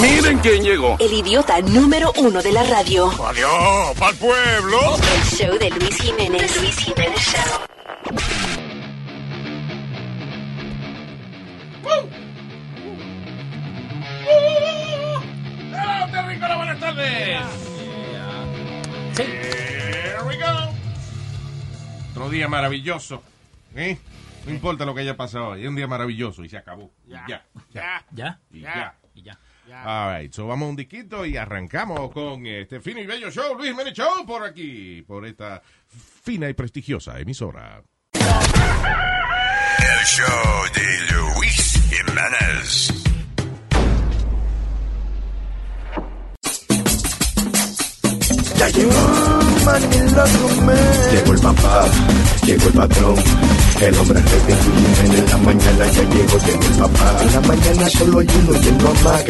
Miren quién llegó. El idiota número uno de la radio. Adiós, pa'l pueblo. El show de Luis Jiménez. Luis Jiménez Show. Terrícola, buenas tardes. Here we go. Otro día maravilloso. ¿eh? No importa lo que haya pasado hoy. Es un día maravilloso y se acabó. Y ya. Ya. ¿Ya? Y ya. Y ya. All right, so vamos a un diquito y arrancamos con este fino y bello show, Luis Jiménez Show, por aquí, por esta fina y prestigiosa emisora. El show de Luis Jiménez. Ya llegó Manila Gómez. Llegó el papá, llegó el patrón. El hombre de Jiménez en la mañana ya llegó, llegó el papá. En la mañana solo hay uno él no amaga.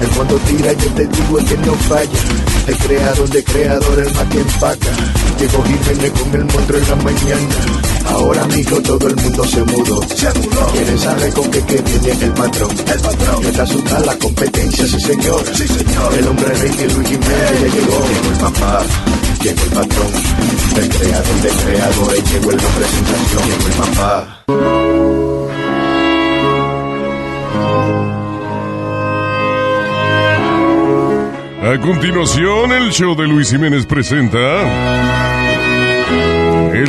El cuando tira yo te digo el que no falla. El creador de creador, el más que empaca. Llegó Jiménez con el monstruo en la mañana. Ahora mijo todo el mundo se mudó. Se mudó. Quieren saber con qué que viene el patrón. El patrón. Está asustada la competencia, sí señor. Sí señor. El hombre rey que Luis Jiménez ya llegó. Llegó el papá, llegó el patrón. El creador de creadores, llegó el hombre sensación. Llegó el papá. A continuación, el show de Luis Jiménez presenta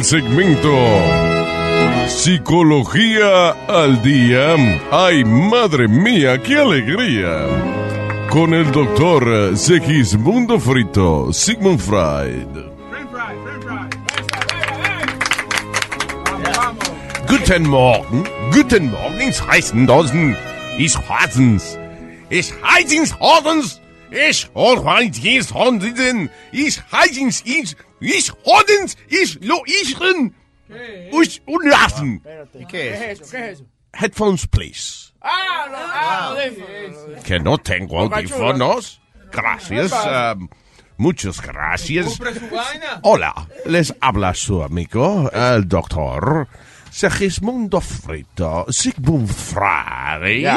el segmento Psicología al Día. ¡Ay, madre mía, qué alegría! Con el doctor Segismundo Frito, Sigmund Freud. Guten Morgen, guten Morgen, ich heißen Dosen, ich heißens, ich heißens Hodens, ich heißens Hodens, ich heißens, ich, ich Hodens, ich lo ichen, ich unlassen. ¿Qué es eso? ¿Qué es eso? Headphones, please. Ah, no, ah, audífonos. Que no tengo audífonos. Gracias, um, muchas gracias. Hola, les habla su amigo, el doctor Segismundo Frito, Sigmund Freud,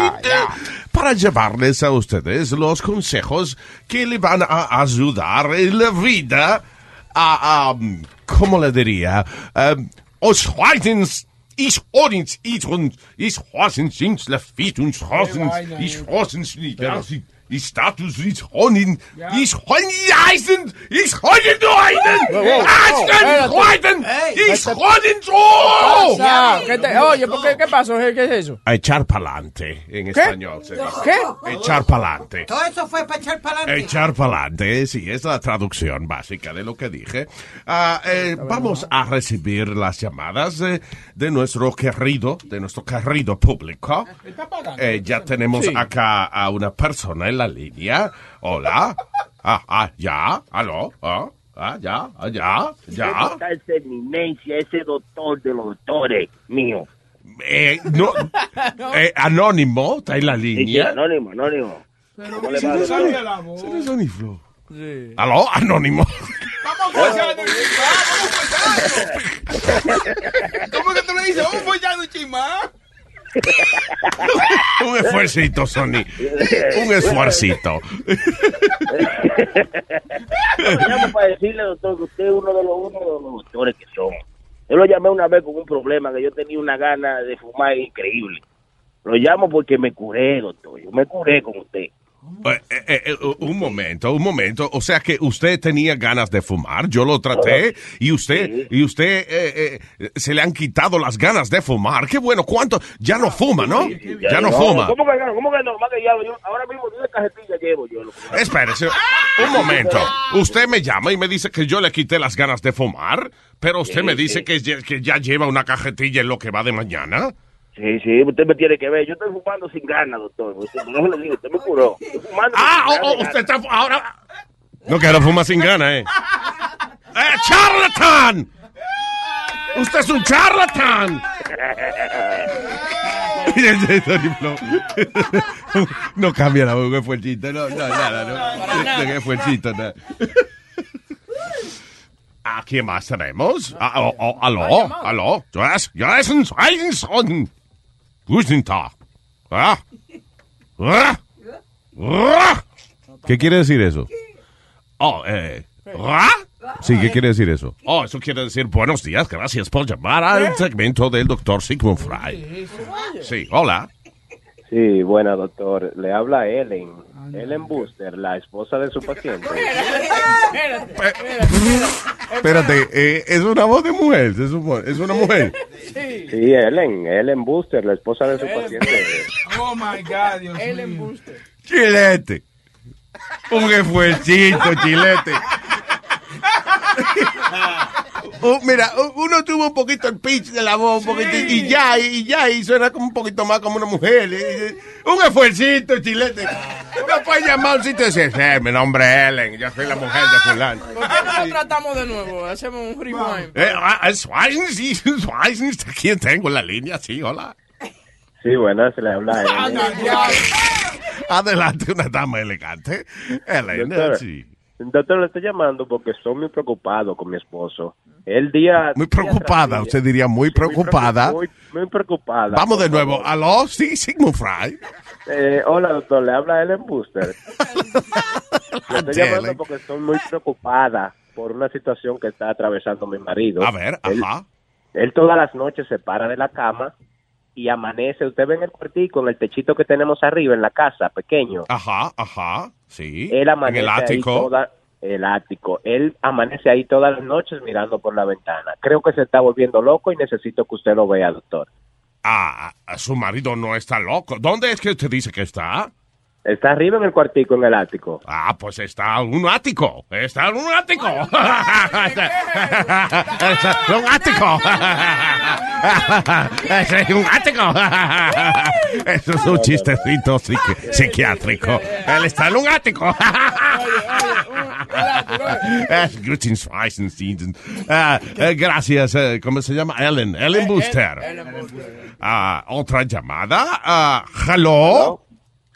para llevarles a ustedes los consejos que le van a ayudar en la vida a, um, ¿cómo le diría? Um, os Heitens, ich Odins, ich und, ich Horsens, ich Lafit und Horsens, vaina, ich ich Status, ich Honin, ich Honin, ich Honin, du Heiden, espérate. Heiden, ich Honin, du! Pasa, ¿qué te- oye, ¿por qué, ¿qué pasó? ¿Qué, qué es eso? A echar pa'lante, en español se dice. ¿Qué? Echar pa'lante. Todo eso fue para echar para adelante. Echar pa'lante, sí, es la traducción básica de lo que dije. Ah, eh, vamos a recibir las llamadas eh, de nuestro querido, de nuestro querido público. Eh, ya tenemos acá a una persona en la línea. Hola. Ah, ah, ya, aló, ah, ah, ya, ah, ya, ya. Está esa eminencia, ese doctor de los doctores mío. Eh, no, eh, anónimo, está en la Sí, sí, línea. anónimo, anónimo. ¿Cómo le Si va, no la. ¿Quién es Aniflo? Sí. Aló, anónimo. Vamos follando, vamos follando. ¿Cómo que tú le dices? Vamos follando, chimá. Un esfuercito, Sony. Un esfuercito. Llamo para decirle, doctor, que usted es uno de los, uno de los doctores que somos. Yo lo llamé una vez con un problema, que yo tenía una gana de fumar increíble. Lo llamo porque me curé, doctor. Yo me curé con usted. Eh, eh, eh, un momento, un momento. O sea que usted tenía ganas de fumar, yo lo traté y usted y usted se le han quitado las ganas de fumar. Qué bueno, ¿cuánto? Ya no fuma, ¿no? Ya no fuma. ¿Cómo que no? ¿Cómo que no? Más que ya, yo, ahora mismo una cajetilla llevo yo. Espérese, un momento. Usted me llama y me dice que yo le quité las ganas de fumar, pero usted me dice que, que ya lleva una cajetilla en lo que va de mañana. Sí, sí, usted me tiene que ver. Yo estoy fumando sin ganas, doctor. Usted, no se lo digo, usted me curó. Estoy fumando Ah, sin oh, oh, usted está ahora. No quiero fumar sin ganas, eh. ¡Eh, charlatán! ¡Usted es un charlatán! no cambia la voz, que fuercito, no, no, nada, no. No, que fuercito, nada. ¿A quién más tenemos? Ah, oh, oh, aló, aló. Yes, yes, yes, ¿Qué quiere decir eso? Oh, eh. Sí, ¿qué quiere decir eso? Oh, eso quiere decir buenos días, gracias por llamar al segmento del doctor Sigmund Fry. Sí, hola. Sí, buena doctor. Le habla Ellen. Ellen Booster, la esposa de su paciente. Espérate, eh, es una voz de mujer, se supone, es una mujer. Sí, Ellen. Ellen Booster, la esposa de su paciente. Oh my God, Dios Ellen mío. Booster. Chilete. Un esfuercito, chilete. Uh, mira, uno tuvo un poquito el pitch de la voz, un poquito, y ya, y ya, y suena como un poquito más como una mujer. y- y- Un esfuercito, chilete. Uno puede llamar a un sitio y decir, "Eh, mi nombre es Ellen, yo soy la mujer de fulano. ¿Por qué no lo tratamos de nuevo? Hacemos un rewind. Eh, ah, sí, ¿quién tengo en la línea? Sí, hola. Sí, buenas, le habla Ellen. Adelante, una dama elegante. Ellen, Doctora. sí. Doctor, le estoy llamando porque estoy muy preocupado con mi esposo. El día... Muy preocupada, día- usted diría muy preocupada. preocup- Muy, muy preocupada. Vamos de nuevo. favor. Aló, sí, Sigmund Fry. Eh, hola, doctor, le habla Ellen Booster. Le estoy llamando porque estoy muy preocupada por una situación que está atravesando mi marido. A ver, Él- ajá. Él todas las noches se para de la cama y amanece. Usted ve en el cuartico, en el techito que tenemos arriba en la casa, pequeño. Ajá, ajá. Sí. Él en amanece el ahí ático. toda, el ático. Él amanece ahí todas las noches mirando por la ventana. Creo que se está volviendo loco y necesito que usted lo vea, doctor. Ah, ah, su marido no está loco. ¿Dónde es que usted dice que está? Está arriba en el cuartico, en el ático. Ah, pues está en un ático. Está en un ático. Está en un ático. En un ático. Eso es un chistecito psiqui- psiquiátrico. Él está en un ático. Es. Ah, eh, gracias. eh, ¿Cómo se llama? Ellen. Ellen Booster. Ah, Otra llamada. Ah, hello.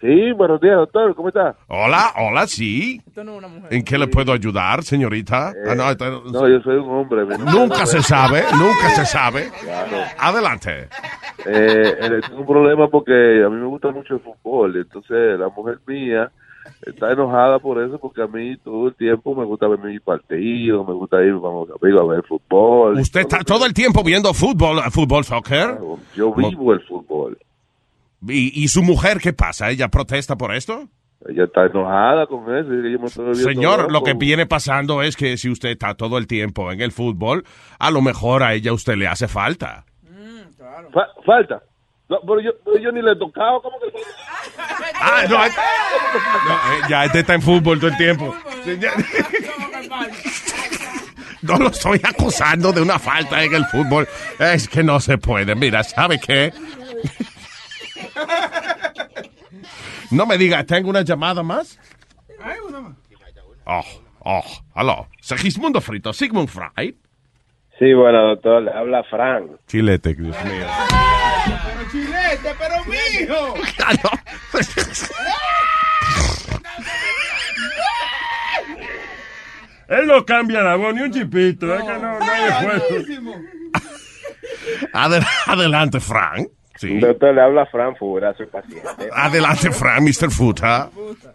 Sí, buenos días, doctor. ¿Cómo está? Hola, hola, sí. Esto no es una mujer. ¿En qué le puedo ayudar, señorita? Ah, no, esto- No, yo soy un hombre. nunca se sabe, nunca se sabe. Adelante. Eh, eh, tengo un problema porque a mí me gusta mucho el fútbol. Entonces, la mujer mía está enojada por eso porque a mí todo el tiempo me gusta ver mi partido, me gusta ir amigos a ver fútbol. ¿Usted está todo el tiempo viendo fútbol, fútbol, soccer? Yo vivo el fútbol. ¿Y, y su mujer qué pasa? ¿Ella protesta por esto? Ella está enojada con eso. y que yo me estoy volviendo Señor, lo que viene pasando es que si usted está todo el tiempo en el fútbol, a lo mejor a ella usted le hace falta. Fa- falta. No, pero yo, pero yo ni le he tocado. ¿Cómo que Ah, no, eh, no, eh, ya este está en fútbol todo el tiempo. Ya- No lo estoy acusando de una falta en el fútbol. Es que no se puede. Mira, ¿sabe qué? No me diga, ¿tengo una llamada más? Oh, oh, aló. Segismundo Frito, Sigmund Fry. Sí, bueno, doctor. Le habla Frank. Chilete, Dios mío. Pero chilete, pero mijo. Él no cambia la voz ni un chipito. Es que no, no hay esfuerzo. Adel- adelante, Frank. Sí. Doctor, le habla Frank Fura, su paciente. Adelante, Frank, Mr. Futa.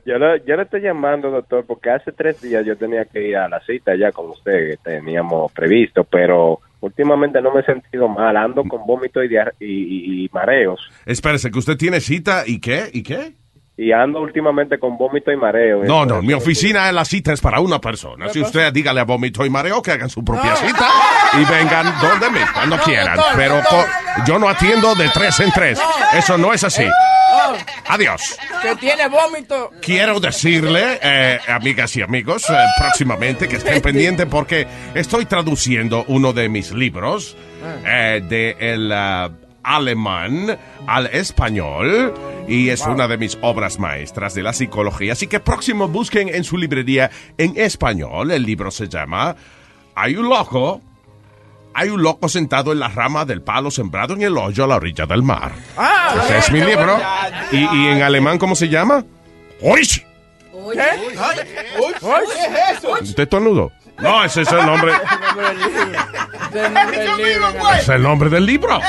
Yo le, yo le estoy llamando, doctor, porque hace tres días yo tenía que ir a la cita ya con usted, que teníamos previsto, pero últimamente no me he sentido mal, ando con vómito y, diar- y, y- y mareos. Espérese, que usted tiene cita y qué, y qué. Y ando últimamente con vómito y mareo. No, no, mi oficina en la cita es para una persona. Si usted dígale a vómito y mareo que hagan su propia cita y vengan donde mí, cuando quieran. Pero yo no atiendo de tres en tres. Eso no es así. Adiós. que tiene vómito. Quiero decirle, eh, amigas y amigos, eh, próximamente que estén pendientes porque estoy traduciendo uno de mis libros eh, de el ah, alemán al español y es una de mis obras maestras de la psicología. Así que próximo busquen en su librería en español. El libro se llama Hay un loco. Hay un loco sentado en la rama del palo sembrado en el hoyo a la orilla del mar. Ah, Ese es mi libro. ¿Y, y en alemán cómo se llama? Uy, ¿qué es eso? ¿Usted estornudo? No, ese es el nombre. Es el nombre del libro.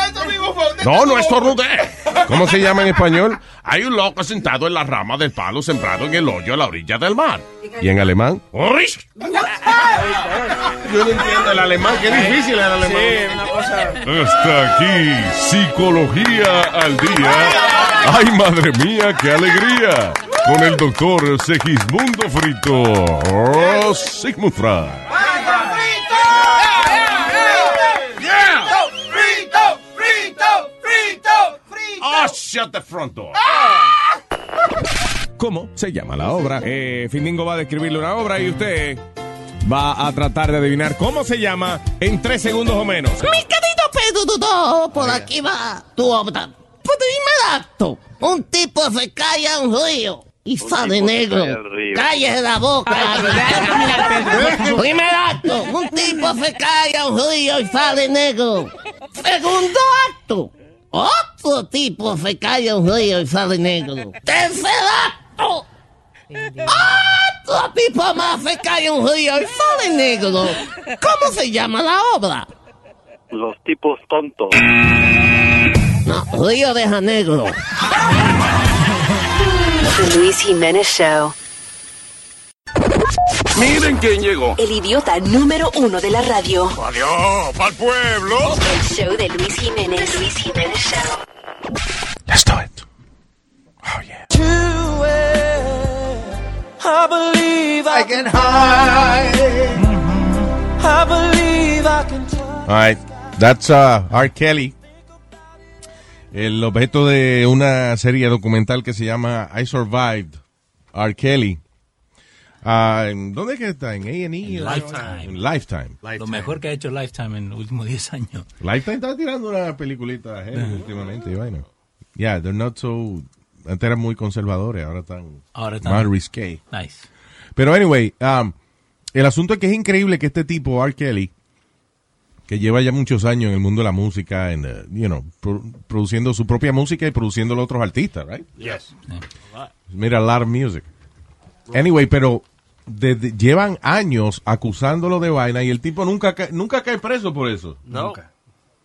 No, no estornudé. ¿Cómo se llama en español? Hay un loco sentado en la rama del palo sembrado en el hoyo a la orilla del mar. ¿Y en alemán? Risch. Yo no entiendo el alemán, qué difícil es el alemán. Sí, una cosa. Hasta aquí, psicología al día. Ay, madre mía, qué alegría. Con el doctor Segismundo Frito. Oh, Sigmund Freud. ¡Frito! ¡Frito! ¡Frito! ¡Frito! Oh, shut the front door. ¿Cómo se llama la obra? Eh, Findingo va a describirle una obra y usted va a tratar de adivinar cómo se llama en tres segundos o menos. Mi querido Pedro por aquí va tu obra. Primer acto. Un tipo se cae a un río y sale negro. Cállese la boca. Primer acto. Un tipo se cae a un río y sale negro. Segundo acto. Otro tipo se cae a un río y sale negro. Tercer acto. Otro tipo más se cae a un río y sale negro. ¿Cómo se llama la obra? Los tipos tontos. No, Río de Janeiro. The Luis Jiménez Show. Miren quién llegó. El idiota número uno de la radio. Adiós, pa'l pueblo. El show de Luis Jiménez. The Luis Jiménez Show. Let's do it. I believe I can hide. I believe I can All right, that's uh, R. Kelly. El objeto de una serie documental que se llama I Survived R. Kelly. ¿en ¿Dónde es que está? ¿En A&E? Lifetime. En Lifetime. Lo mejor que ha hecho Lifetime en los últimos 10 años. Lifetime está tirando una peliculita heavy últimamente. y vaina. Yeah, they're not so... Antes eran muy conservadores, ahora están, Ahora están- más risque. Nice. Pero anyway, um, el asunto es que es increíble que este tipo, R. Kelly, que lleva ya muchos años en el mundo de la música, en, uh, you know, pro- produciendo su propia música y produciendo los otros artistas, right? Yes. Mira, a lot of music. Anyway, pero llevan años acusándolo de vaina y el tipo nunca, ca- nunca cae preso por eso. Nunca.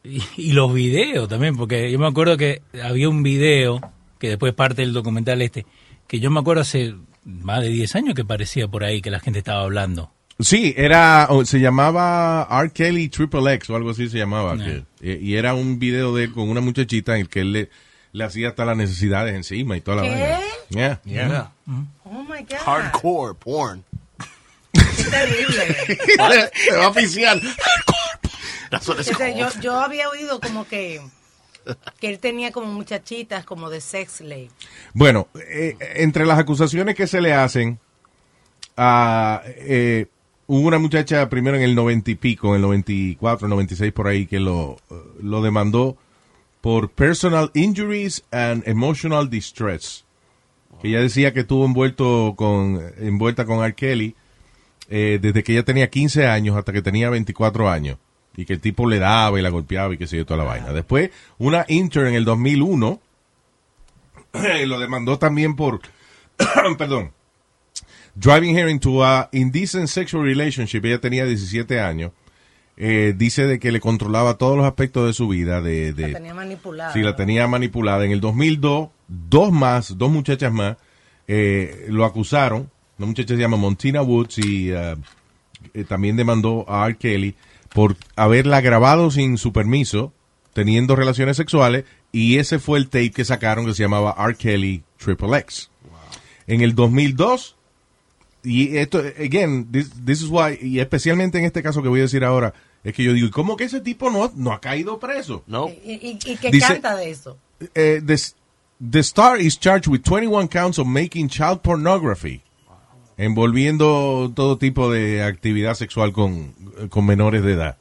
Y, y los videos también, porque yo me acuerdo que había un video, que después parte del documental este, que yo me acuerdo hace más de 10 años que parecía por ahí que la gente estaba hablando. Sí, era, o se llamaba R. Kelly Triple X o algo así se llamaba. que- y, era un video de él con una muchachita en el que él le, le hacía hasta las necesidades encima y toda la ¿Qué? vaina. Yeah. Yeah. Oh my God. Hardcore porn. Qué terrible. Se va a oficial. It's Entonces, yo, yo había oído como que, que él tenía como muchachitas como de sex slave. Bueno, eh, entre las acusaciones que se le hacen, ah, eh, hubo una muchacha primero en el 90 y pico, en el 94, 96 por ahí, que lo, lo demandó por personal injuries and emotional distress. Que ella decía que estuvo envuelto con, envuelta con R. Kelly eh, desde que ella tenía 15 años hasta que tenía 24 años. Y que el tipo le daba y la golpeaba y que se yo, toda la vaina. Después, una intern en el 2001 lo demandó también por, perdón, driving her into a indecent sexual relationship. Ella tenía 17 años. Eh, dice de que le controlaba todos los aspectos de su vida. De, de, La tenía manipulada. Sí, la tenía manipulada. En el 2002, dos más, dos muchachas más, eh, lo acusaron. Una muchacha se llama Montina Woods y eh, eh, también demandó a R. Kelly por haberla grabado sin su permiso, teniendo relaciones sexuales, y ese fue el tape que sacaron que se llamaba R. Kelly Triple X. En el 2002, y esto, again, this, this is why, y especialmente en este caso que voy a decir ahora, es que yo digo, ¿y ¿cómo que ese tipo no, no ha caído preso? No. ¿Y, y, y qué Dice- canta de eso? Eh, the, the star is charged with 21 counts of making child pornography, envolviendo todo tipo de actividad sexual con, con menores de edad.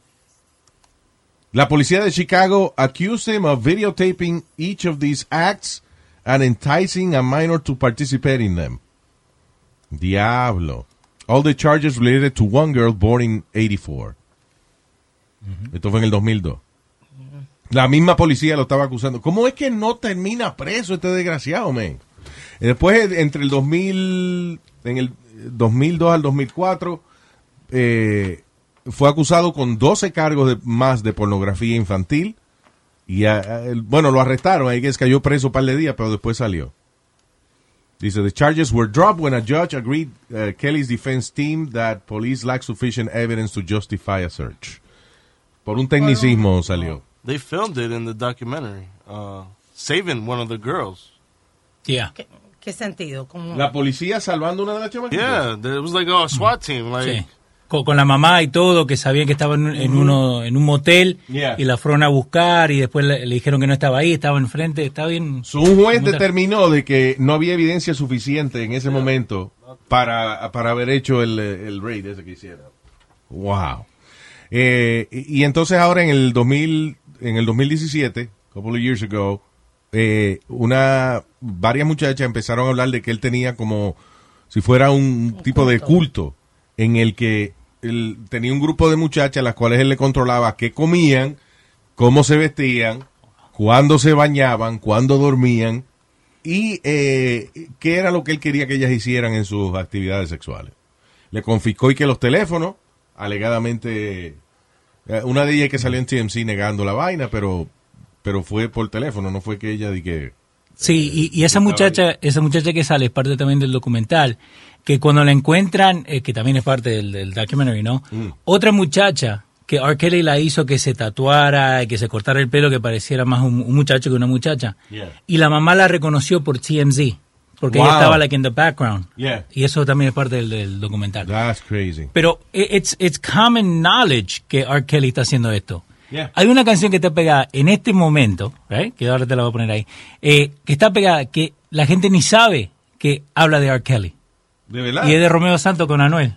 La policía de Chicago accused him of videotaping each of these acts and enticing a minor to participate in them. Diablo. All the charges related to one girl born in 84. Esto fue en el 2002. La misma policía lo estaba acusando. ¿Cómo es que no termina preso este desgraciado, man? Y Después, entre el 2000, en el 2002 al 2004, eh, fue acusado con 12 cargos de, más de pornografía infantil. Y el- bueno, lo arrestaron, ahí que cayó preso un par de días, pero después salió. Dice, the charges were dropped when a judge agreed uh, Kelly's defense team that police lack sufficient evidence to justify a search. Por un tecnicismo salió. They filmed it in the documentary, uh, saving one of the girls. Yeah. ¿Qué, qué sentido? Como... La policía salvando una de las chamaquitas. Yeah, it was like a SWAT team. Like, Sí. Con, con la mamá y todo, que sabían que estaba en, un- en uno, en un motel Yeah. y la fueron a buscar y después le, le dijeron que no estaba ahí, estaba enfrente, estaba bien. So, un juez determinó de que no había evidencia suficiente en ese momento para, para haber hecho el, el raid ese que hicieron. Wow. Eh, y y entonces ahora en el 2000, en el 2017, couple of years ago, eh, una, varias muchachas empezaron a hablar de que él tenía como si fuera un tipo de culto en el que él tenía un grupo de muchachas a las cuales él le controlaba qué comían, cómo se vestían, cuándo se bañaban, cuándo dormían y eh, qué era lo que él quería que ellas hicieran en sus actividades sexuales. Le confiscó y que los teléfonos, alegadamente, eh, una de ellas que salió en TMC negando la vaina, pero pero fue por teléfono, no fue que ella di que Sí, y, y esa muchacha, esa muchacha que sale es parte también del documental, que cuando la encuentran, eh, que también es parte del, del documentary, ¿no? Otra muchacha que R. Kelly la hizo que se tatuara, que se cortara el pelo, que pareciera más un, un muchacho que una muchacha. Y la mamá la reconoció por TMZ, porque ella Wow. estaba like in the background. Yeah. Y eso también es parte del, del documental. That's crazy. Pero i- it's, it's common knowledge que R. Kelly está haciendo esto. Yeah. Hay una canción que está pegada en este momento, right? que ahora te la voy a poner ahí, eh, que está pegada, que la gente ni sabe que habla de R. Kelly. ¿De verdad? Y es de Romeo Santos con Anuel.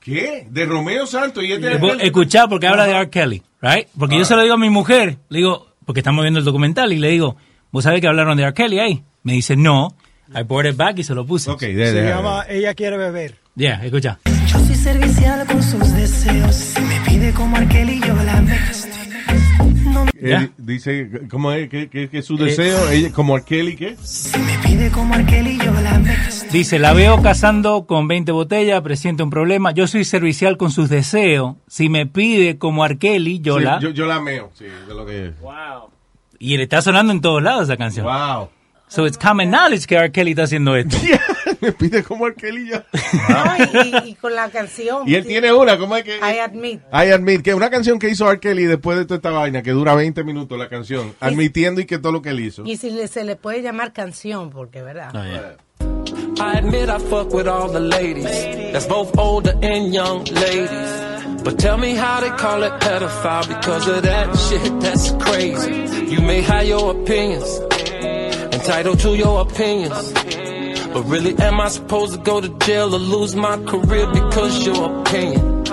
¿Qué? De Romeo Santos y este Vos Escuchá porque habla de R. Kelly, right? Porque yo se lo digo a mi mujer, le digo, porque estamos viendo el documental, y le digo, ¿vos sabés que hablaron de R. Kelly ahí? Me dice, no. I brought it back y se lo puse. Ok, Se llama Ella quiere beber. Yeah, escucha. Yo soy servicial con sus deseos. Si me pide como Arkel y yo la No Él dice, ¿cómo es? ¿Qué, qué- qué es su deseo? Ella, como a Kelly, ¿qué? me pide como Arkel y yo la Dice, la veo cazando con 20 botellas, presiento un problema. Yo soy servicial con sus deseos. Si me pide como Arkeli, yo Sí, la... yo, yo la meo, sí, de lo que es. Y le está sonando en todos lados esa canción. Wow. So it's common knowledge que R. Kelly está haciendo esto. me pide como a Kelly ya. No, y, y- y con la canción. Y él tiene una, ¿cómo es que? I admit. I admit que una canción que hizo R. Kelly después de toda esta vaina, que dura 20 minutos la canción, admitiendo y que todo lo que él hizo. Y si le- se le puede llamar canción, porque, ¿verdad? I admit I fuck with all the ladies. That's both older and young ladies. But tell me how they call it pedophile because of that shit, that's crazy. You may have your opinions, entitled to your opinions. But really, am I supposed to go to jail or lose my career because your opinion?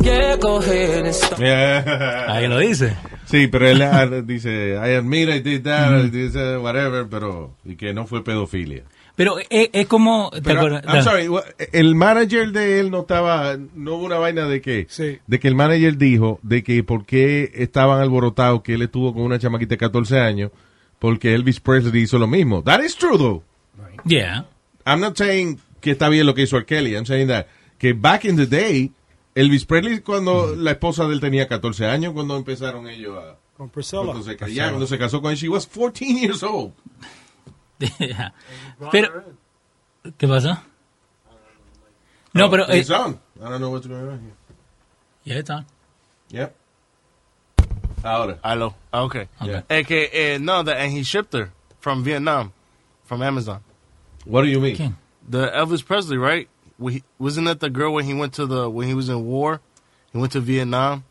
Yeah, go ahead and stop. Ahí lo dice. Sí, pero él ah, dice, I admit I did that, I did that, whatever, pero, y que no fue pedofilia. Pero es, es como... ¿te Pero? I'm sorry, el manager de él no estaba, no hubo una vaina de que, de que el manager dijo de que por qué estaban alborotados que él estuvo con una chamaquita de 14 años, porque Elvis Presley hizo lo mismo. That is true though. Yeah. I'm not saying que está bien lo que hizo R. Kelly, I'm saying that, que back in the day, Elvis Presley cuando la esposa de él tenía 14 años, cuando empezaron ellos a... Con Priscilla. Cuando se, ya, cuando se casó con él, she was 14 years old. Pero... ¿Qué pasa? No, Oh, pero... eh, It's on. I don't know what's going on here. yeah, it's on. Yep. Ahora. Hello. Okay. Yeah. Eh, que, eh, no, that, and he shipped her from Vietnam, from Amazon. What do you mean? The Elvis Presley, right? We, wasn't that the girl when he went to the when he was in war? He went to Vietnam,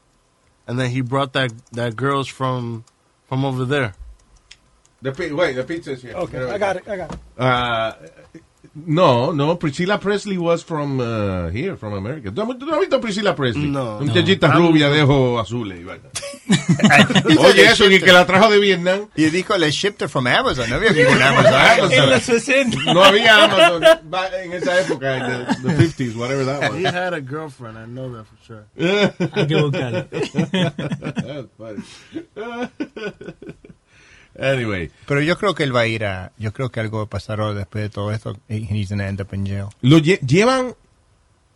and then he brought that that girls from from over there. The pi- wait, the pizza is here. Okay, I got it, I got it. Uh, no, no, Priscilla Presley was from uh, here, from America. ¿Tú, tú no has visto Priscilla Presley? No. Muchachita No. rubia de ojos azules. Oye, eso, y que la trajo de Vietnam. Y dijo, le shipped her from Amazon. No había ningún Amazon. En los 60. No había Amazon en esa época, en the, the 50s, whatever that He was. had a girlfriend. I know that for sure. Hay que buscarlo. That's funny. Anyway. Pero yo creo que él va a ir a... Yo creo que algo va a pasar ahora después de todo esto. y He's gonna end up in jail. Lo lle- llevan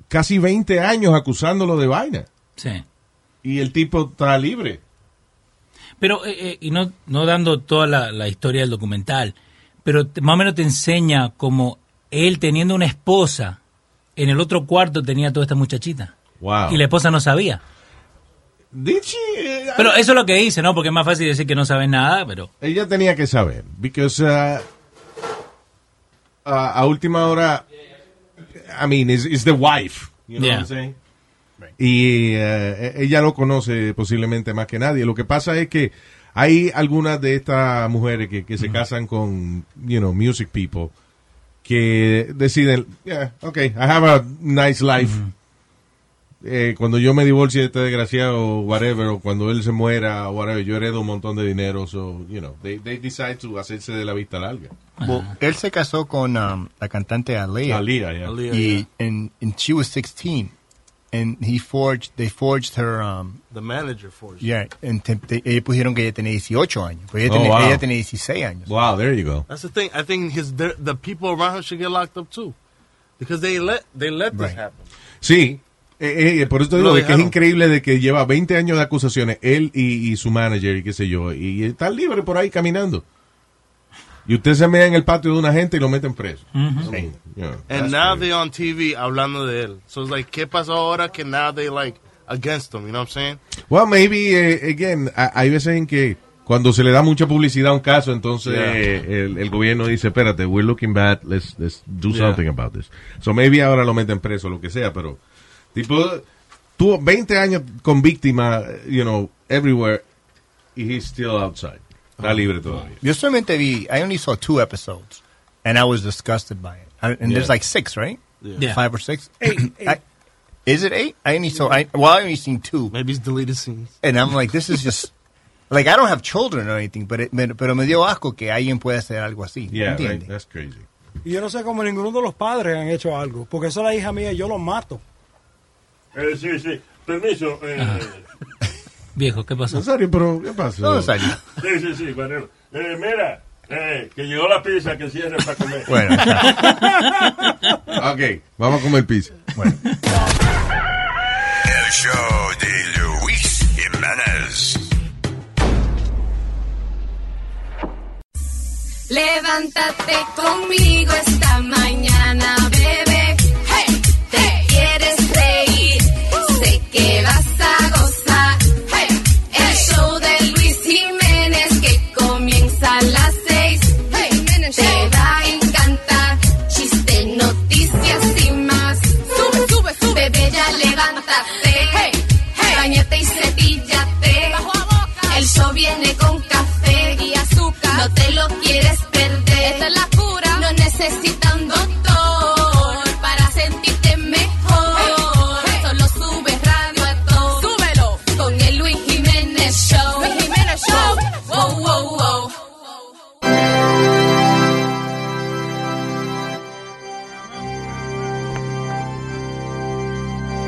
casi 20 años acusándolo de vaina. Sí. Y el tipo está libre. Pero, eh, eh, y no, no dando toda la, la historia del documental, pero te- más o menos te enseña como él teniendo una esposa, en el otro cuarto tenía toda esta muchachita. Wow. Y la esposa no sabía. She? Pero eso es lo que dice, ¿no? Porque es más fácil decir que no sabes nada, pero... Ella tenía que saber, because uh, a, a última hora, I mean, is is the wife, you know Yeah. what I'm saying? Y eh, ella lo conoce posiblemente más que nadie. Lo que pasa es que hay algunas de estas mujeres que, que se casan con, you know, music people, que deciden, yeah, okay, I have a nice life. Eh, cuando yo me divorcie de este desgraciado, whatever, o cuando él se muera, whatever, yo heredo un montón de dinero, so, you know, they, they decide to hacerse de la vista larga. Well, él se casó con um, la cantante Aaliyah. Aaliyah, yeah. Aaliyah, y, and, and she was 16. And he forged, they forged her, um, The manager forged. yeah, and te- te- ellos pusieron que ella tenía 18 años. Pero ella, Oh, tenía, wow. ella tenía 16 años. Wow, there you go. That's the thing. I think his the, the people around him should get locked up too, because they let they let this Right. happen. Sí, eh, eh, por eso te digo de que es increíble de que lleva 20 años de acusaciones, él y, y su manager y qué sé yo, y están libres por ahí caminando. Y usted se mea en el patio de una gente y lo meten preso. And that's now crazy. they on TV hablando de él. So it's like, ¿qué pasó ahora que now they like against him? You know what I'm saying? Well, maybe, eh, again, hay veces en que cuando se le da mucha publicidad a un caso, entonces Yeah. eh, el, el gobierno dice, espérate, we're looking bad, let's, let's do Yeah. something about this. So maybe ahora lo meten preso, lo que sea, pero tipo, tuvo 20 años con víctima, you know, everywhere, y he's still outside. Está libre todavía. Yo solamente vi, I only saw two episodes, and I was disgusted by it. I- and there's like six, right? Yeah. Five or six? Eight. is it eight? I only saw, I, well, I only seen two. Maybe it's deleted scenes. And I'm like, this is just, like, I don't have children or anything, but it, me- pero me dio asco que alguien pueda hacer algo así. Yeah, that's crazy. Y yo no sé cómo ninguno de los padres han hecho algo, porque eso es la hija mía yo los mato. Eh, sí, sí. Permiso. Eh, Viejo, ¿qué pasó? Nazario, pero ¿qué pasó? ¿Dónde salió? sí, sí, sí, Guerrero. Eh, mira, eh, que llegó la pizza, que cierre para comer. Bueno. ok, vamos a comer pizza. El show de Luis Jiménez. Levántate conmigo esta mañana, bebé. Levántate. Hey, hey. Bañate y cepíllate. El show viene con café y azúcar. No te lo quieres perder. Esta es la cura. No necesitan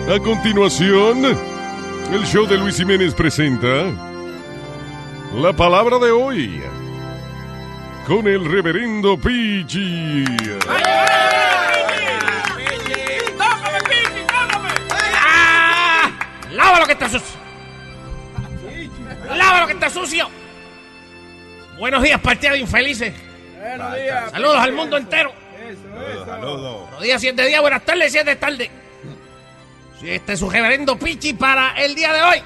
A continuación, el show de Luis Jiménez presenta la palabra de hoy con el reverendo Pichi. ¡Lava lo que está sucio! ¡Lava lo que está sucio! Buenos días, partida de infelices. Buenos días. Saludos al mundo entero. Saludos. Buenos días, siete días, buenas tardes, siete tarde. Sí, este es su reverendo Pichi para el día de hoy.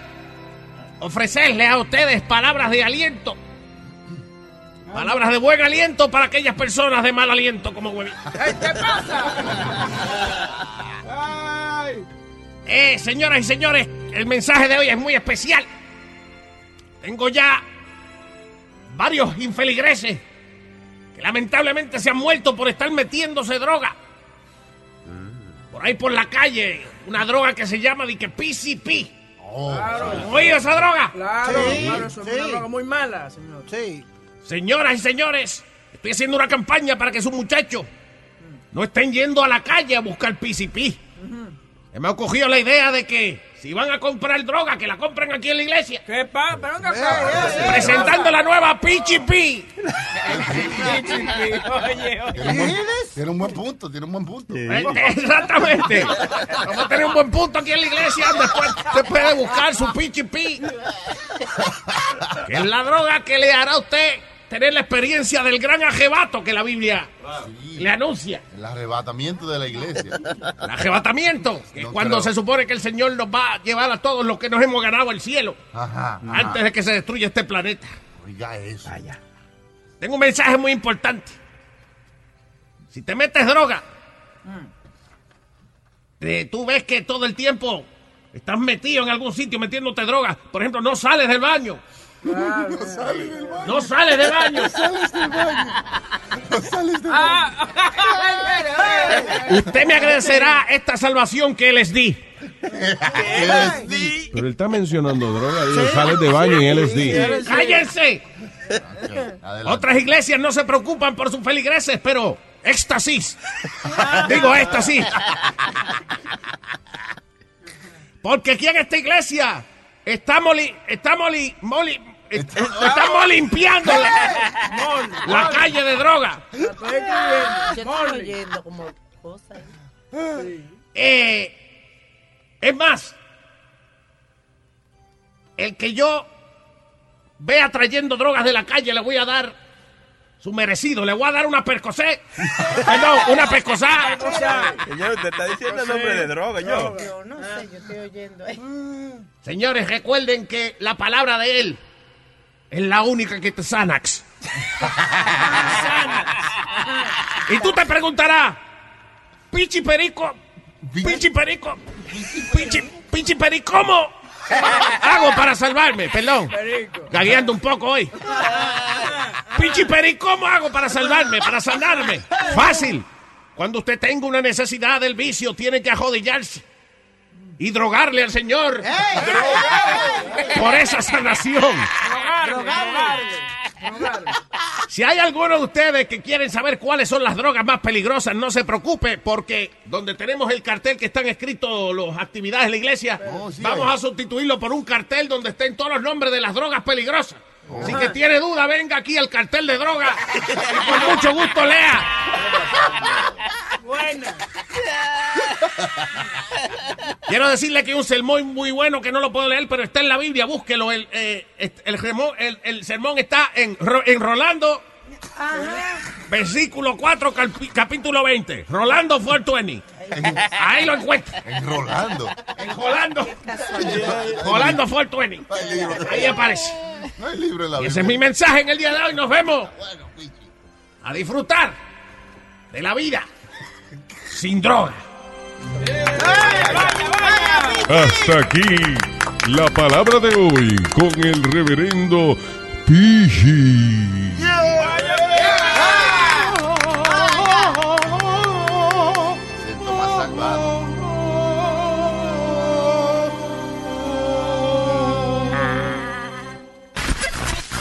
Ofrecerle a ustedes palabras de aliento. Palabras de buen aliento para aquellas personas de mal aliento como huevito. ¿Qué pasa? Eh, señoras y señores, el mensaje de hoy es muy especial. Tengo ya varios infeligreses que lamentablemente se han muerto por estar metiéndose droga. Por ahí por la calle, una droga que se llama de que PCP. Claro. ¿Han oído esa droga? Claro, Sí, claro, eso es una droga muy mala, señor. Sí. Señoras y señores, estoy haciendo una campaña para que sus muchachos no estén yendo a la calle a buscar PCP. Me ha cogido la idea de que si van a comprar droga, que la compren aquí en la iglesia. ¿Qué pasa? Pero no. Presentando la nueva PGP. Oye, oye. Tiene un, buen, tiene un buen punto, tiene un buen punto. Exactamente. Vamos a tener un buen punto aquí en la iglesia. Después usted puede buscar su PGP. Que es la droga que le hará a usted tener la experiencia del gran ajebato que la Biblia le anuncia. El arrebatamiento de la iglesia. El arrebatamiento, que es No cuando creo. se supone que el Señor nos va a llevar a todos los que nos hemos ganado al cielo Ajá. antes de que se destruya este planeta. Oiga eso. Tengo un mensaje muy importante. Si te metes droga, eh, tú ves que todo el tiempo estás metido en algún sitio metiéndote droga. Por ejemplo, no sales del baño. No sales del baño. No sales del baño. No sales del baño. No sales del Ah. baño. Usted me agradecerá esta salvación que les di. Pero él está mencionando droga. Dice, sales de baño y LSD. ¡Cállense! Otras iglesias no se preocupan por sus feligreses, pero éxtasis. Digo éxtasis. Porque aquí en esta iglesia estamos, li- estamos, li- moli- est- estamos limpiando la, la calle de droga. Estoy oyendo como cosas. Eh, es más, el que yo vea trayendo drogas de la calle le voy a dar su merecido. Le voy a dar una percocé. Perdón, una pescosá. Señor, usted está diciendo el nombre de droga, yo. Yo no sé, yo estoy oyendo. eh. Señores, recuerden que la palabra de él es la única que te sanax. y tú te preguntarás, Pichi Perico, Pichi Perico, Pichi, Pichi Perico, ¿cómo hago para salvarme? Perdón, gagueando un poco hoy. Pichi Perico, ¿cómo hago para salvarme, para sanarme? Fácil. Cuando usted tenga una necesidad del vicio, tiene que ajodillarse y drogarle al Señor por esa sanación. Si hay alguno de ustedes que quieren saber cuáles son las drogas más peligrosas, no se preocupe, porque donde tenemos el cartel que están escritos las actividades de la iglesia, vamos a sustituirlo por un cartel donde estén todos los nombres de las drogas peligrosas. Así que tiene duda, venga aquí al cartel de droga y con mucho gusto lea. Buena. Quiero decirle que hay un sermón muy bueno que no lo puedo leer, pero está en la Biblia, búsquelo. El, eh, el, sermón- el- el sermón está en, en Rolando, versículo 4, calpi- capítulo 20. Rolando 420. Ahí lo encuentra. En Rolando. En Rolando. Rolando 420. Ahí aparece. No hay libro en la Y ese es mi mensaje en el día de hoy. Nos vemos. A disfrutar de la vida sin droga. Hasta aquí la palabra de hoy con el reverendo Pidgey. Siento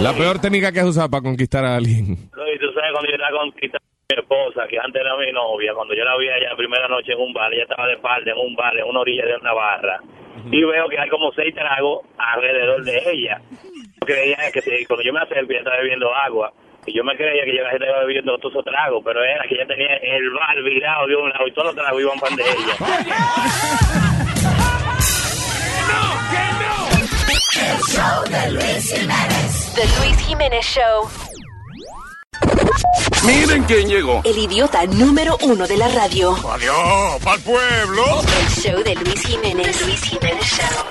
La peor técnica que has usado para conquistar a alguien. No, y tú sabes cuando yo estaba conquistando a mi esposa, que antes era mi novia, cuando yo la vi allá la primera noche en un bar, ella estaba de espalda en un bar, en una orilla de una barra, y veo que hay como seis tragos alrededor de ella. Yo creía que si- cuando yo me acerco, ella estaba bebiendo agua, y yo me creía que ella estaba bebiendo todos esos tragos, pero era que ella tenía el bar virado de un lado y todos los tragos iban para de ella. El show de Luis Jiménez. The Luis Jiménez Show. Miren quién llegó. El idiota número uno de la radio. Adiós, pa'l pueblo. El show de Luis Jiménez. The Luis Jiménez Show.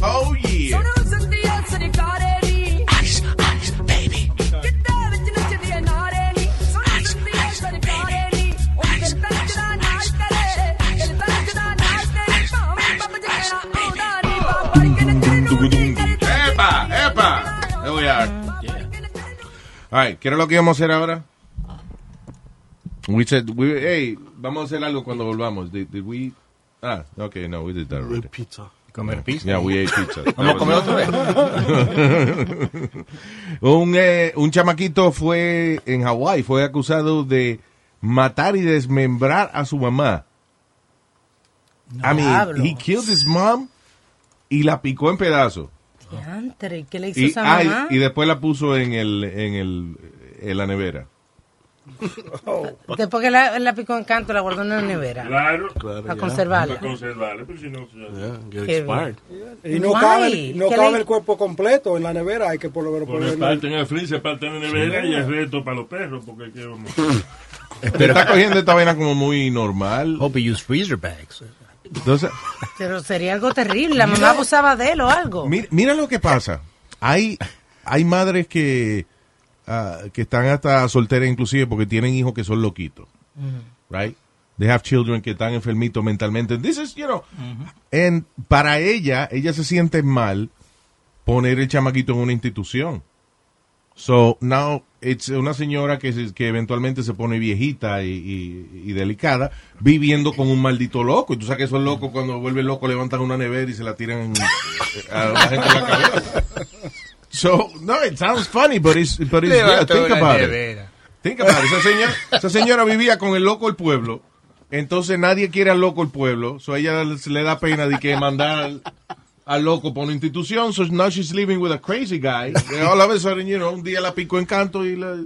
Oh, All right, ¿qué era lo que íbamos a hacer ahora? We said, we, hey, vamos a hacer algo cuando volvamos. Did, did we? Ah, okay, no, we did that already. Pizza. Comer pizza. Yeah, we ate pizza. Vamos a comer otra vez. un, eh, un chamaquito fue en Hawái, fue acusado de matar y desmembrar a su mamá. I mean, Diablo. he killed his mom y la picó en pedazos. Diantre, ¿qué le hizo Y, esa mamá? y después la puso en el en el en la nevera. Después que la, la picó en canto, la guardó en la nevera. Claro. Para conservarla. Para conservarla, pero si no... Qué expired. Y no Why? cabe, no ¿Qué cabe le- el cuerpo completo en la nevera, hay que por lo menos Poner ponerlo. parte en el freezer, parte en la nevera y el resto para los perros, porque ¿qué vamos? Te está cogiendo esta vaina como muy normal. Hope you use freezer bags. Entonces, Pero sería algo terrible. La mamá abusaba de él o algo. mira, mira lo que pasa. Hay hay madres que ah, que están hasta solteras inclusive porque tienen hijos que son loquitos, right? They have children que están enfermitos mentalmente. This is, you know, and para ella, ella se siente mal poner el chamaquito en una institución. So now it's una señora que, que eventualmente se pone viejita y, y- y delicada viviendo con un maldito loco. Y tú sabes que esos locos cuando vuelven loco levantan una nevera y se la tiran eh, a la gente en la cabeza. So, no, it sounds funny, but it's, but it's Think about it. Think about it. Esa señora, esa señora vivía con el loco del pueblo. Entonces nadie quiere al loco del pueblo. So a ella le da pena de que mandar al, loco por una institución. So now she's living with a crazy guy. And all of a sudden, you know, un día la picó en canto y la,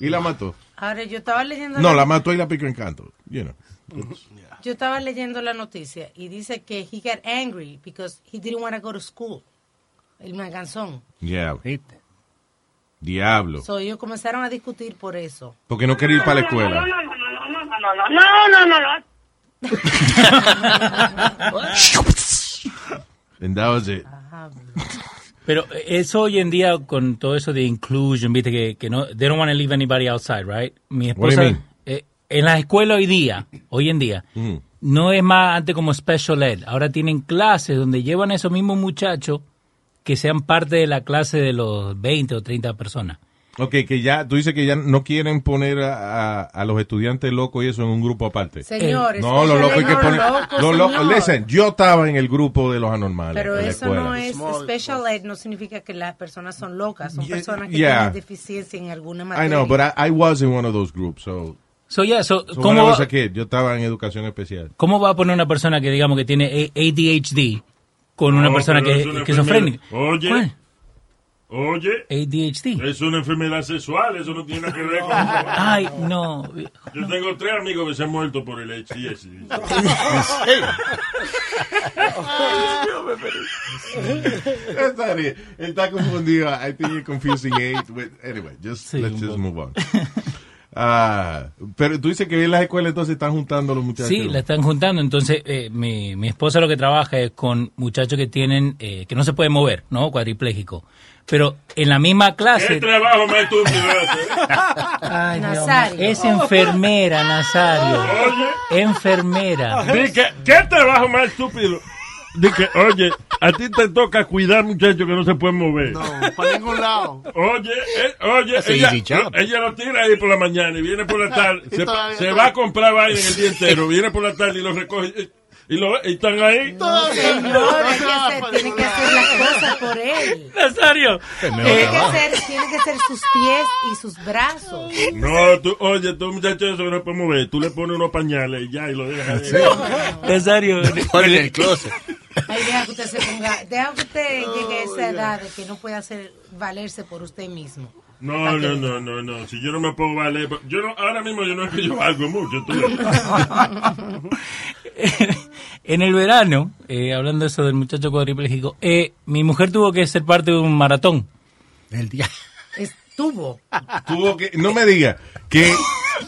y la mató. Ahora, yo estaba leyendo... No, la mató y la picó en canto. You know. Yo estaba leyendo la noticia y dice que he got angry because he didn't want to go to school. El maganzón. Yeah. Diablo. So, ellos comenzaron a discutir por eso. Porque no quería ir para la escuela. No, no, no, no, no. And that was it. Pero eso hoy en día con todo eso de inclusion, viste que, que no, they don't want to leave anybody outside, right? Mi What do you esposa, mean? eh, en la escuela hoy día, hoy en día, Mm. no es más antes como special ed. Ahora tienen clases donde llevan a esos mismos muchachos que sean parte de la clase de los 20 o 30 personas. Ok, que ya, tú dices que ya no quieren poner a, a- a los estudiantes locos y eso en un grupo aparte. Señores, no, los locos hay que no, poner. los locos- listen, yo estaba en el grupo de los anormales. Pero eso no es special ed, no significa que las personas son locas, son personas que yeah. tienen deficiencia en alguna materia. I know, but I, I was in one of those groups, so. So, yeah, so, so ¿cómo va- kid, yo estaba en educación especial. ¿Cómo va a poner una persona que digamos que tiene ADHD con una No, persona que es esquizofrénica? Oye. ¿Cuál? Oye. ADHD. Es una enfermedad sexual, eso no tiene nada que ver con Ay, no. Yo tengo tres amigos que se han muerto por el HDS. Está bien. Está confundido. I think you're confusing age. with- Anyway, just, let's just move on. Ah, pero tú dices que en las escuelas entonces están juntando los muchachos. Sí, la están juntando. Entonces, eh, mi, mi esposa lo que trabaja es con muchachos que tienen, eh, que no se pueden mover, ¿no? Cuadripléjicos. Pero en la misma ¿Qué clase. trabajo más estúpido hace? Ay, Nazario. Es enfermera, Nazario. Enfermera. Di que, ¿Qué trabajo más estúpido? Di que, oye, a ti te toca cuidar muchachos que no se pueden mover. No, para ningún lado. Oye, eh, oye, ella, lo tira ahí por la mañana y viene por la tarde. Se todavía- se va a comprar vaina en el día entero. Viene por la tarde y lo recoge. Y- lo, y están ahí. Señor, hay que hacer, tiene que hacer las cosas por él. Nazario. Tiene que, ser, tiene que ser sus pies y sus brazos. No, tú, oye, tú muchacho eso que no puede mover. Tú le pones unos pañales y ya, y lo dejas ahí. Nazario. Ponle en el closet. Ahí deja que usted se ponga, deja que usted llegue a esa edad de que no puede hacer valerse por usted mismo. No, no, no, no, no. Si yo no me puedo valer. Yo no, ahora mismo yo no es que yo valgo mucho. Tú. En el verano, eh, hablando de eso del muchacho cuadripléjico, eh, mi mujer tuvo que ser parte de un maratón. El día. Estuvo. Tuvo que, no me diga que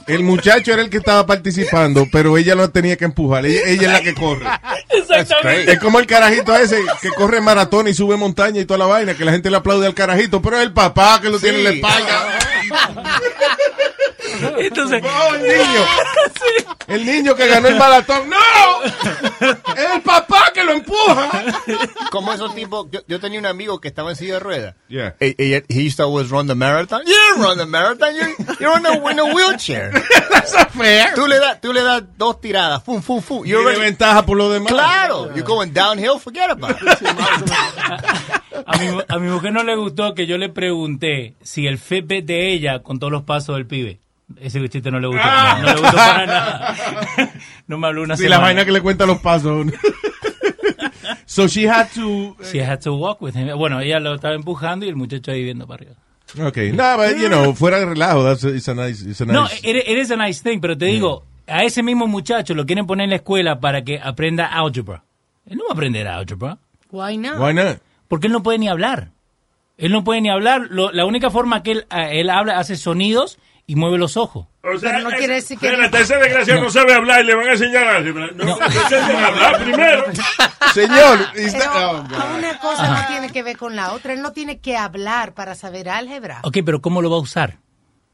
el muchacho era el que estaba participando, pero ella no tenía que empujar. Ella, ella es la que corre. Exactamente. Es como el carajito ese que corre maratón y sube montaña y toda la vaina, que la gente le aplaude al carajito, pero es el papá que lo tiene en la espalda. Entonces, Oh, el niño. El niño que ganó el maratón. ¡No! Es el papá que lo empuja. Como esos tipos, yo, yo tenía un amigo que estaba en silla de ruedas. Yeah. He, he, he used to always run the marathon. You run the marathon. You're, you're in, a, in a wheelchair. That's not fair. Tú le das, tú le das dos tiradas. Fum, fum, fum. You're already- ventaja por lo demás. Claro. You're going downhill. Forget about it. a mi, a mi mujer no le gustó que yo le pregunté si el Fitbit de ella con todos los pasos del pibe. Ese chiste no le gustó. Ah. No, le gustó para nada. No me habló una Sí, semana. la vaina que le cuenta los pasos. so she had to. She had to walk with him. Bueno, ella lo estaba empujando y el muchacho ahí viendo para arriba. Okay. No, but you know, fuera de relajo, that's it's a nice, it's a No, nice. it, it is a nice thing, pero te digo, a ese mismo muchacho lo quieren poner en la escuela para que aprenda álgebra. Él no va a aprender álgebra. Why not? Why not? Porque él no puede ni hablar. Él no puede ni hablar. Lo- la única forma que él, eh, él habla, hace sonidos y mueve los ojos. O sea, Pero no es- quiere decir que- Espérate, ese desgraciado no. sabe hablar y le van a enseñar álgebra. No, no. a hablar primero. Señor, Pero oh, una cosa no tiene que ver con la otra. Él no tiene que hablar para saber álgebra. Ok, pero ¿cómo lo va a usar?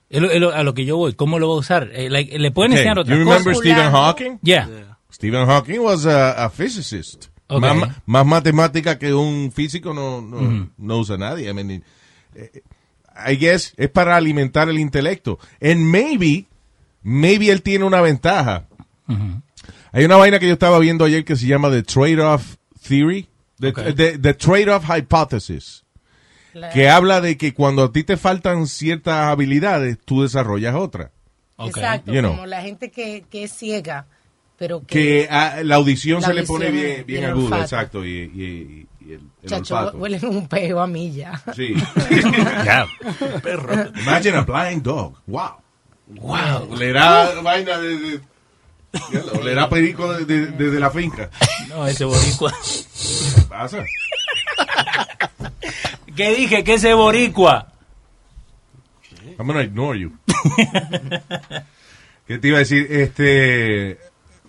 Es lo- a lo que yo voy, ¿cómo lo va a usar? Eh, like, le pueden Okay, enseñar otra you cosa. remember Stephen Hawking? Yeah. Stephen Hawking was a, a physicist. Okay. Más, más matemática que un físico no, no, Ujú. no usa nadie. I mean, eh, I guess es para alimentar el intelecto. And maybe, maybe él tiene una ventaja. Hay una vaina que yo estaba viendo ayer que se llama The Trade-Off Theory. The, the- the Trade-Off Hypothesis. Que habla de que cuando a ti te faltan ciertas habilidades, tú desarrollas otras. Exacto, You know. como la gente que, que es ciega, pero que... que a la audición La se le pone audición bien, bien aguda, exacto, y, y- y el, el Chacho, olfato. huele un peo a mí ya. Sí. Ya. Perro. Imagine a blind dog. Wow. Wow. Olerá vaina de, de- olerá perico de- de- desde la finca. No, ese boricua. ¿Qué pasa? ¿Qué dije? Que ese boricua. I'm gonna ignore you. ¿Qué te iba a decir? Este.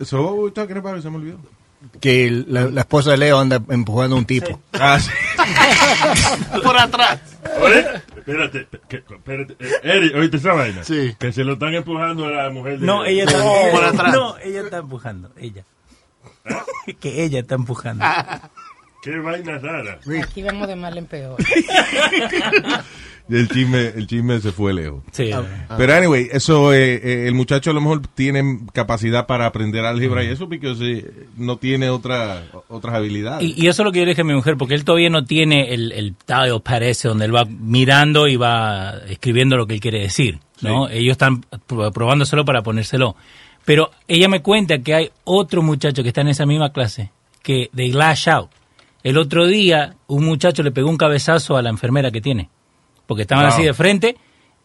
So, what were we talking about? Se me olvidó. Que la, la esposa de Leo anda empujando a un tipo. Ah, sí. Por atrás. Oye, espérate, que- espérate. Eh, Eric, ¿oíste esa vaina? Sí. Que se lo están empujando a la mujer de... No, ella está, No, ella- por atrás. no, ella está empujando. Ella. que ella está empujando. Qué vaina rara. Aquí vamos de mal en peor. El chisme, el chisme se fue lejos. Sí. Pero anyway, eso, eh, eh, el muchacho a lo mejor tiene capacidad para aprender álgebra y eso porque eh, no tiene otra, otras habilidades. Y, y eso es lo que yo le dije a mi mujer, porque él todavía no tiene el, el tile pad ese donde él va mirando y va escribiendo lo que él quiere decir, ¿no? Ellos están pr- probándoselo para ponérselo. Pero ella me cuenta que hay otro muchacho que está en esa misma clase, que de lash out. El otro día, un muchacho le pegó un cabezazo a la enfermera que tiene, porque estaban Wow. así de frente,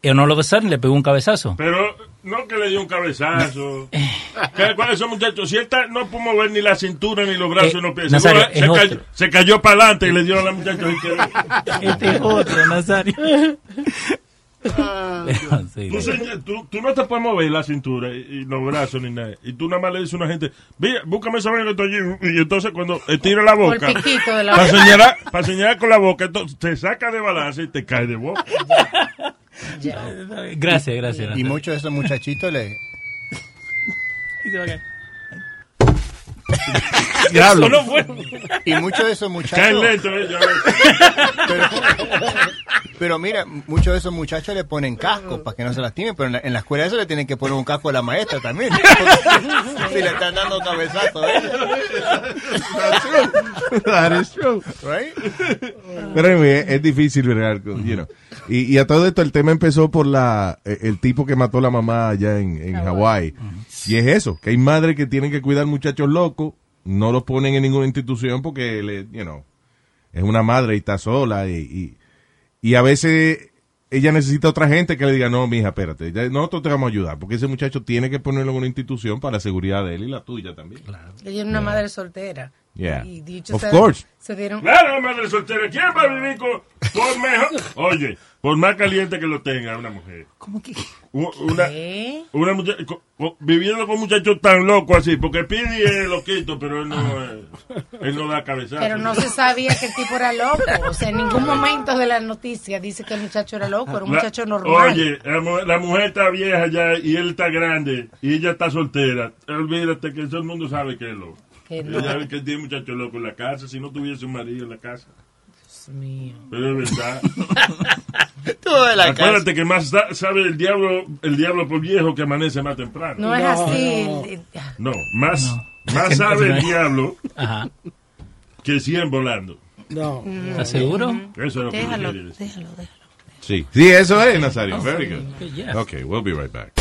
y no lo besaron le pegó un cabezazo. Pero no que le dio un cabezazo. ¿Qué- ¿Cuál es ese muchacho? Si él está- no pudo mover ni la cintura, ni los brazos, Eh, ni los pies. Nazario, se, cayó, se cayó para adelante y le dio a la muchacha. Este es otro, Nazario. Sí. Tú, señor, tú- tú no te puedes mover la cintura y, y los brazos ni nada. Y tú nada más le dices a una gente, mira, búscame esa vaina que estoy allí. Y entonces cuando estira la boca, para señalar, para señalar con la boca, entonces te saca de balance y te cae de boca. Gracias, gracias. Y muchos de esos muchachitos le... Diablo. No. Y muchos de esos muchachos... lento, eh. Pero, pero mira, muchos de esos muchachos le ponen casco para que no se lastimen, pero en la, en la escuela eso le tienen que poner un casco a la maestra también. si le están dando cabezazo, ¿eh? That is true. Right? Pero anyway, es, es difícil, ¿verdad? You know. y, y a todo esto el tema empezó por la eh, el tipo que mató a la mamá allá en, en Hawái. Y es eso, que hay madres que tienen que cuidar muchachos locos, no los ponen en ninguna institución porque, le, you know, es una madre y está sola. Y, y, y a veces ella necesita otra gente que le diga, no, mija, espérate, ya- nosotros te vamos a ayudar, porque ese muchacho tiene que ponerlo en una institución para la seguridad de él y la tuya también. Ella es una madre soltera. Yeah. Y dicho Of sea- course. Se dieron. Claro, madre soltera. ¿Quién va a vivir con, por mejor? Oye, por más caliente que lo tenga una mujer. ¿Cómo que? Una, una mucha- co- co- viviendo con muchachos tan locos así, porque Pidi es loquito, pero él no, eh, él no da cabezazo. Pero no se sabía que el tipo era loco. O sea, en ningún momento de la noticia dice que el muchacho era loco, era un La- muchacho normal. Oye, la, la mujer está vieja ya y él está grande y ella está soltera. Olvídate que todo el mundo sabe que es loco. Que no. Ella sabe que tiene muchacho loco en la casa, si no tuviese un marido en la casa. Dios mío. Pero es verdad. Todo la Acuérdate que más sa- sabe el diablo, el diablo por viejo que amanece más temprano. No es así. No, más, más sabe el diablo Ajá. que 100 volando. No. ¿Estás seguro? Eso es lo que Déjalo, decir. déjalo, déjalo. Sí. Sí, eso es, Nazario. Very good. Okay, yes. Okay, we'll be right back.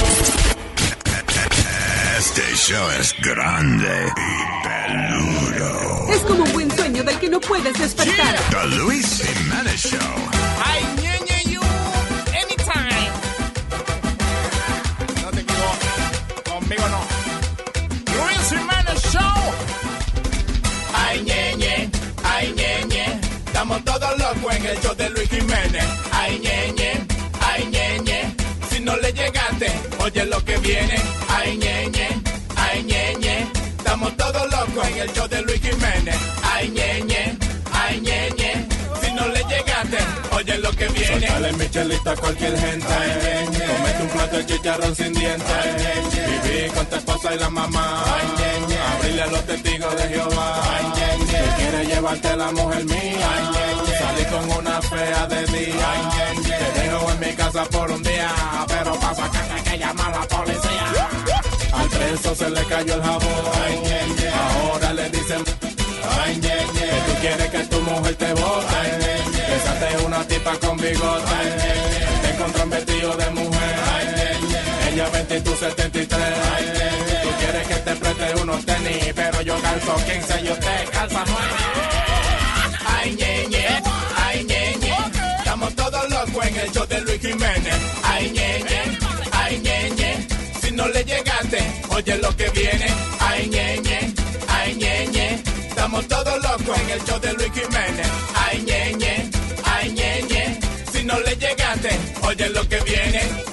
Este show es grande y Es como un buen sueño del que no puedes despertar. The Luis Jiménez Show. Ay, ñeñe, you, anytime. No te equivoques, conmigo no. Luis Jiménez Show. Ay, ñeñe, ay, ñeñe. Estamos todos locos en el show de Luis Jiménez. Ay, ñeñe, ay, ñeñe. Si no le llegaste, oye lo que viene. Ay, ay, ñeñe. Todos locos en el show de Luis Jiménez. Ay, ñeñe, ay, ñeñe. Si no le llegaste, oye lo que viene. Dale Michelita a cualquier gente. Comete un plato de chicharrón sin dientes. Viví con tu esposa y la mamá. Abrirle a los testigos de Jehová. Que quiere llevarte la mujer mía. Salí con una fea de día. Te dejo en mi casa por un día. Pero pasa que hay que llamar a la policía. Preso se le cayó el jabón. Ahora le dicen. Que tú quieres que tu mujer te bote. Besaste una tipa con bigote. Te encontró en vestido de mujer. Ella 20 y tú 73. Tú quieres que te preste unos tenis. Pero yo calzo 15 y usted calza 9. Ay, ñeñe, ay, ñeñe. Estamos todos locos en el show de Luis Jiménez. Ay, llegaste, oye lo que viene. Ay, ñeñe, ay, ñeñe. Estamos todos locos en el show de Luis Jiménez. Ay, ñeñe, ay, ñeñe. Si no le llegaste, oye lo que viene.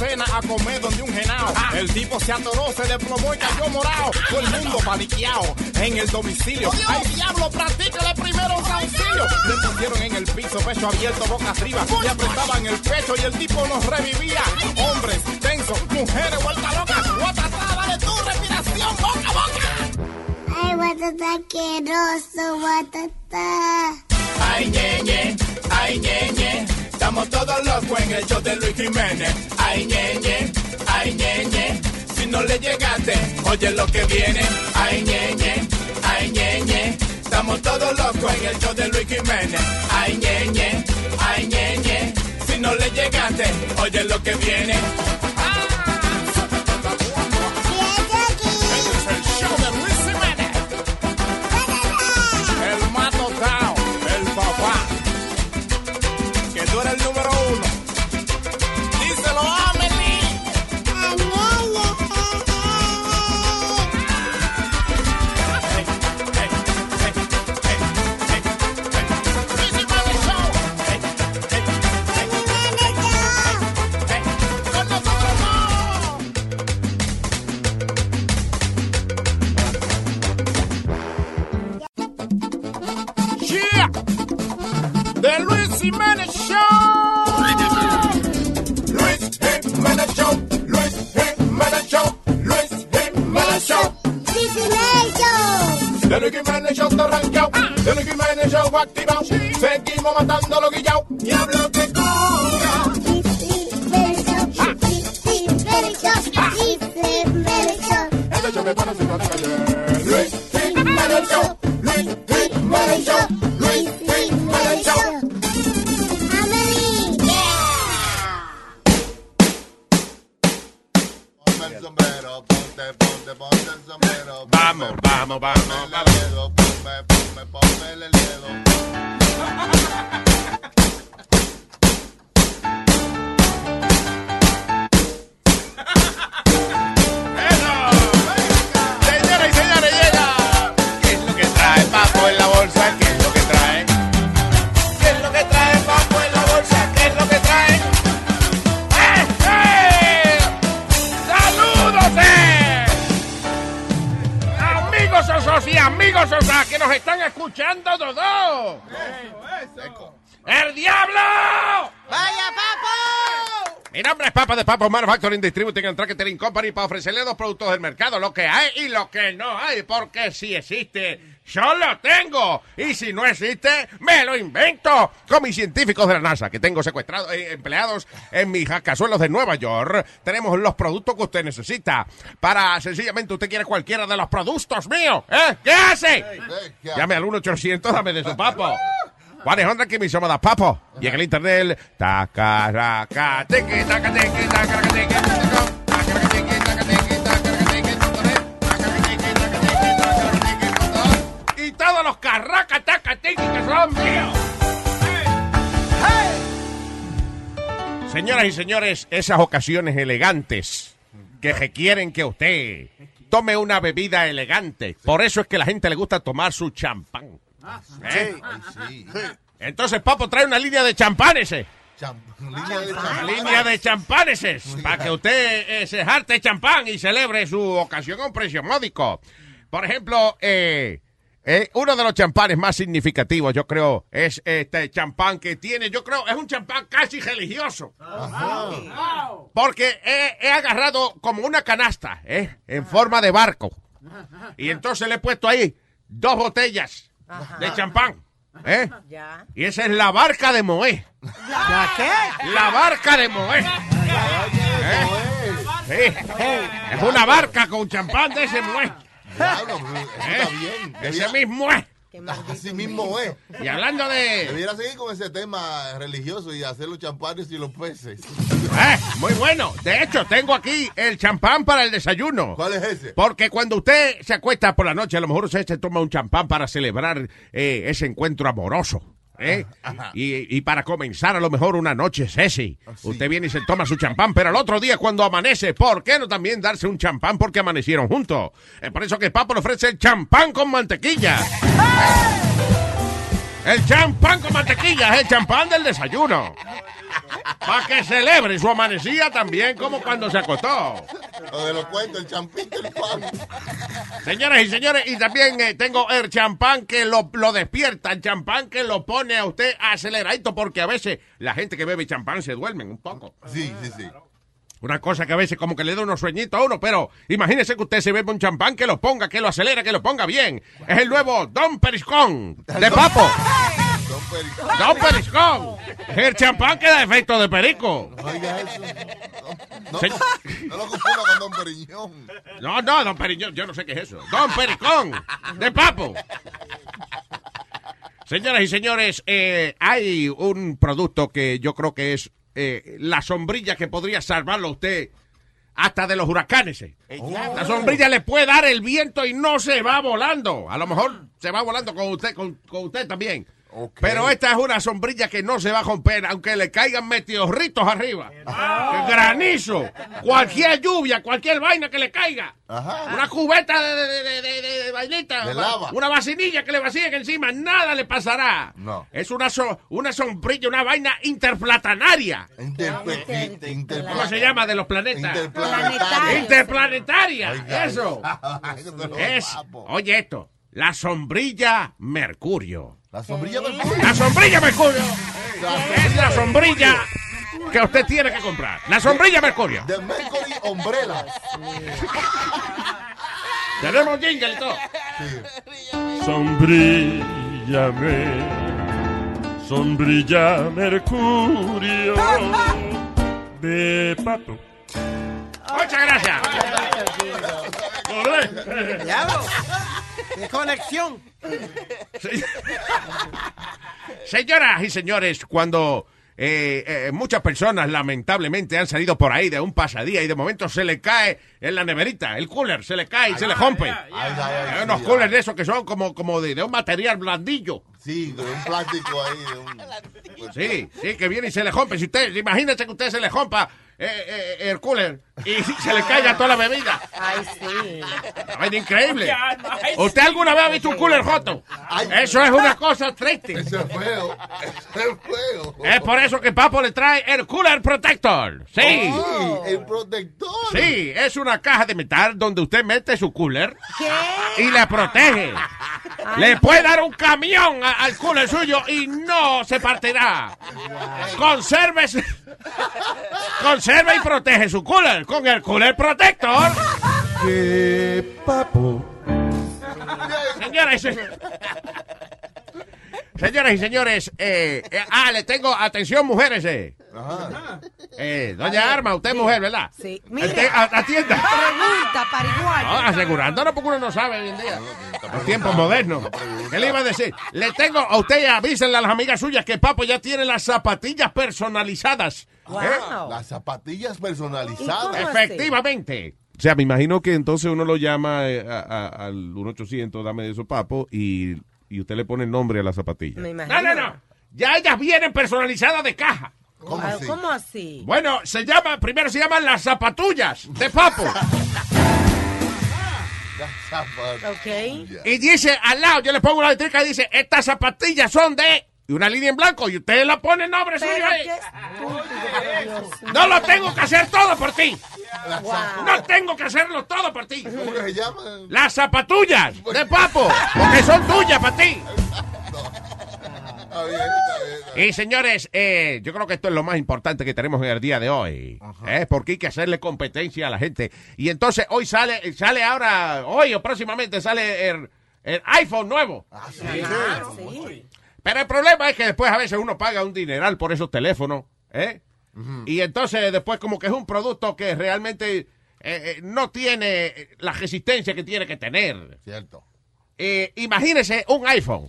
Cena a comer donde un genao. El tipo se atoró, se desplomó y cayó morado. Todo el mundo paniqueado en el domicilio. ¡Ay, diablo! Practícale primero un auxilio. Le pusieron en el piso, pecho abierto, boca arriba. Le apretaban el pecho y el tipo nos revivía. Hombres tensos, mujeres vueltas locas. Guatatá, dale tu respiración, boca a boca. Ay, guatata asqueroso, guatata. Ay, ñeñe, ay, ñeñe. Estamos todos locos en el show de Luis Jiménez. Ay, ñeñe, ay, ñeñe. Si no le llegaste, oye lo que viene. Ay, ñeñe, ay, ñeñe. Estamos todos locos en el show de Luis Jiménez. Ay, ñeñe, ay, ñeñe. Si no le llegaste, oye lo que viene. Seguimos matando los guillados. De Papo Manufacturing Distributing and Tracketing Company para ofrecerle dos productos del mercado, lo que hay y lo que no hay, porque si existe, yo lo tengo. Y si no existe, me lo invento. Con mis científicos de la NASA, que tengo secuestrados, eh, empleados en mis cascazuelos de Nueva York, tenemos los productos que usted necesita. Para, sencillamente, usted quiere cualquiera de los productos míos. ¿Eh? ¿Qué hace? Llame al 1-800, dame de su papo. 100 que me llama da papo. Y en el internet, tacaraca, teque, taca, teque, tacaraca, teque, Y todos los carraca, taca, teque, que son míos. Señoras y señores, esas ocasiones elegantes que requieren que usted tome una bebida elegante. Por eso es que la gente le gusta tomar su champán. ¿Eh? Entonces, Papo trae una línea de champanes. eh. Línea de Una champán. línea de champanes eh, para que usted eh, se jarte champán y celebre su ocasión a un precio módico. Por ejemplo, eh, eh, uno de los champanes más significativos, yo creo, es este champán que tiene, yo creo, es un champán casi religioso. Porque he, he agarrado como una canasta, ¿eh? En forma de barco. Y entonces le he puesto ahí dos botellas de champán. ¿eh? Ya. Y esa es la barca de Moé. ¿Ya qué? La barca de Moé. ¿Eh? Sí. Es una barca con champán de ese Moé. Eso está bien. Ese mismo es. Así mismo es. Y hablando de... Debiera seguir con ese tema religioso y hacer los champanes y los peces. Eh, muy bueno. De hecho, tengo aquí el champán para el desayuno. ¿Cuál es ese? Porque cuando usted se acuesta por la noche, a lo mejor usted se toma un champán para celebrar eh, ese encuentro amoroso. ¿Eh? Y, y para comenzar a lo mejor una noche sexy. Usted viene y se toma su champán, pero al otro día cuando amanece, ¿por qué no también darse un champán porque amanecieron juntos? Es por eso que Papo le ofrece el champán con mantequilla. El champán con mantequilla es el champán del desayuno. Para que celebre su amanecida también como cuando se acostó. Lo de los cuentos, el champín del pan. Señoras y señores, y también eh, tengo el champán que lo, lo despierta, el champán que lo pone a usted aceleradito, porque a veces la gente que bebe champán se duermen un poco. Sí, sí, sí. Una cosa que a veces como que le da unos sueñitos a uno, pero imagínese que usted se bebe un champán que lo ponga, que lo acelera, que lo ponga bien. Es el nuevo Don Periscón de Papo. Don Periscón. El champán que da efecto de perico. Oiga eso. No, Se- no lo confunda con Don Periñón. No, no, Don Periñón, yo no sé qué es eso. Don Pericón, de Papo. Señoras y señores, eh, hay un producto que yo creo que es eh, la sombrilla que podría salvarlo a usted hasta de los huracanes. eh. La sombrilla le puede dar el viento y no se va volando. A lo mejor se va volando con usted, con, con usted también. Pero esta es una sombrilla que no se va a romper, aunque le caigan meteorritos arriba. Granizo, cualquier lluvia, cualquier vaina que le caiga. Una cubeta de, de, de, de- de- de vainita, De lava. una vacinilla que le vacíen encima, nada le pasará. No. Es una, so- una sombrilla, una vaina interplatanaria. Interpla- ¿Cómo se llama de los planetas? Interplanetaria. Interplanetaria, Oiga, eso. Es, oye esto, la sombrilla Mercurio. La sombrilla Mercurio. La sombrilla Mercurio. Es la sombrilla que usted tiene que comprar. La sombrilla Mercurio. De Mercury Umbrella. Tenemos jingle y todo. Sombrillame, sombrilla Mercurio de papo. Muchas gracias. Diablo. ¡Qué conexión! Señoras y señores, cuando eh, eh, muchas personas lamentablemente han salido por ahí de un pasadía y de momento se le cae en la neverita, el cooler se le cae y se le rompe. Hay unos coolers de esos que son como, como de, de un material blandillo. Sí, con un plástico ahí. de un- Sí, sí, que viene y se le rompe. Si usted, imagínese que usted se le rompa eh, eh, el cooler y se le caiga toda la bebida. Ay, sí. Vaina increíble. ¿Usted alguna vez ha visto un cooler roto? Eso es una cosa triste. Eso es feo. Eso es feo. Es por eso que Papo le trae el Cooler Protector. Sí. Oh, el protector. Sí, es una caja de metal donde usted mete su cooler ¿Qué? y le protege. Le puede dar un camión a- al cooler suyo y no se partirá. Conserve, conserve y protege su cooler con el Cooler Protector. Que papo. Señoras y señores. Señoras y señores, eh, eh, ah, le tengo atención, mujeres. Eh. Eh, doña Arma, usted es mujer, ¿verdad? Sí. Ate- a- atienda. Pregunta, pariguayo. No, asegurándonos porque uno no sabe hoy en día. En tiempos modernos. ¿Qué le iba a decir? Le tengo a usted, avísenle a las amigas suyas que Papo ya tiene las zapatillas personalizadas. ¿Eh? Las zapatillas personalizadas. Efectivamente. O sea, me imagino que entonces uno lo llama eh, a- a- al 1-800, dame de eso, papo, y, y usted le pone el nombre a la zapatilla. Me No, no, no. Ya ellas vienen personalizadas de caja. ¿Cómo así? ¿Cómo así? Bueno, se llama, primero se llaman las zapatullas de Papo. Ok. Y dice al lado, yo le pongo una letrica y dice, estas zapatillas son de... Y una línea en blanco y usted le pone el nombre suyo Pero ahí. qué estúpido, Dios mío. No lo tengo que hacer todo por ti. Wow. No tengo que hacerlo todo por ti. ¿Cómo que se llama? Las zapatullas de Papo, porque son tuyas para ti. Está bien, está bien, está bien. Y señores, eh, yo creo que esto es lo más importante que tenemos en el día de hoy. ¿eh? Porque hay que hacerle competencia a la gente. Y entonces hoy sale, sale ahora, hoy o próximamente sale el, el iPhone nuevo. Ah, sí. Pero el problema es que después a veces uno paga un dineral por esos teléfonos. ¿eh? Y entonces después como que es un producto que realmente no tiene la resistencia que tiene que tener. Cierto. Eh, imagínese un iPhone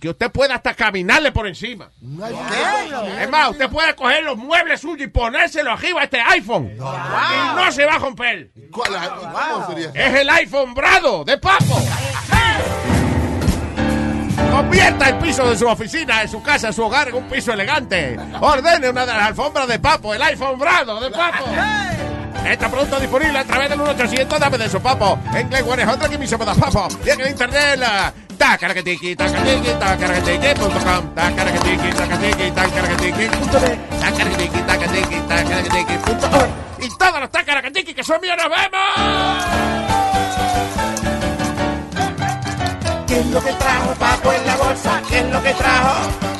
que usted pueda hasta caminarle por encima. Es más, usted puede coger los muebles suyos y ponérselo arriba a este iPhone. Y no se va a romper. ¿Cuál- ¿Cómo sería? Es el iPhone Brado de Papo. Convierta el piso de su oficina, de su casa, de su hogar en un piso elegante. Ordene una de las alfombras de Papo, el iPhone Brado de Papo. Este producto disponible a través del 1800 dame de su papo. En lenguaje otra que me llama papo. Y en el internet Y todos los tacaracatiqui que son míos nos vemos. ¿Qué es lo que trajo Papo en la bolsa? ¿Qué es lo que trajo?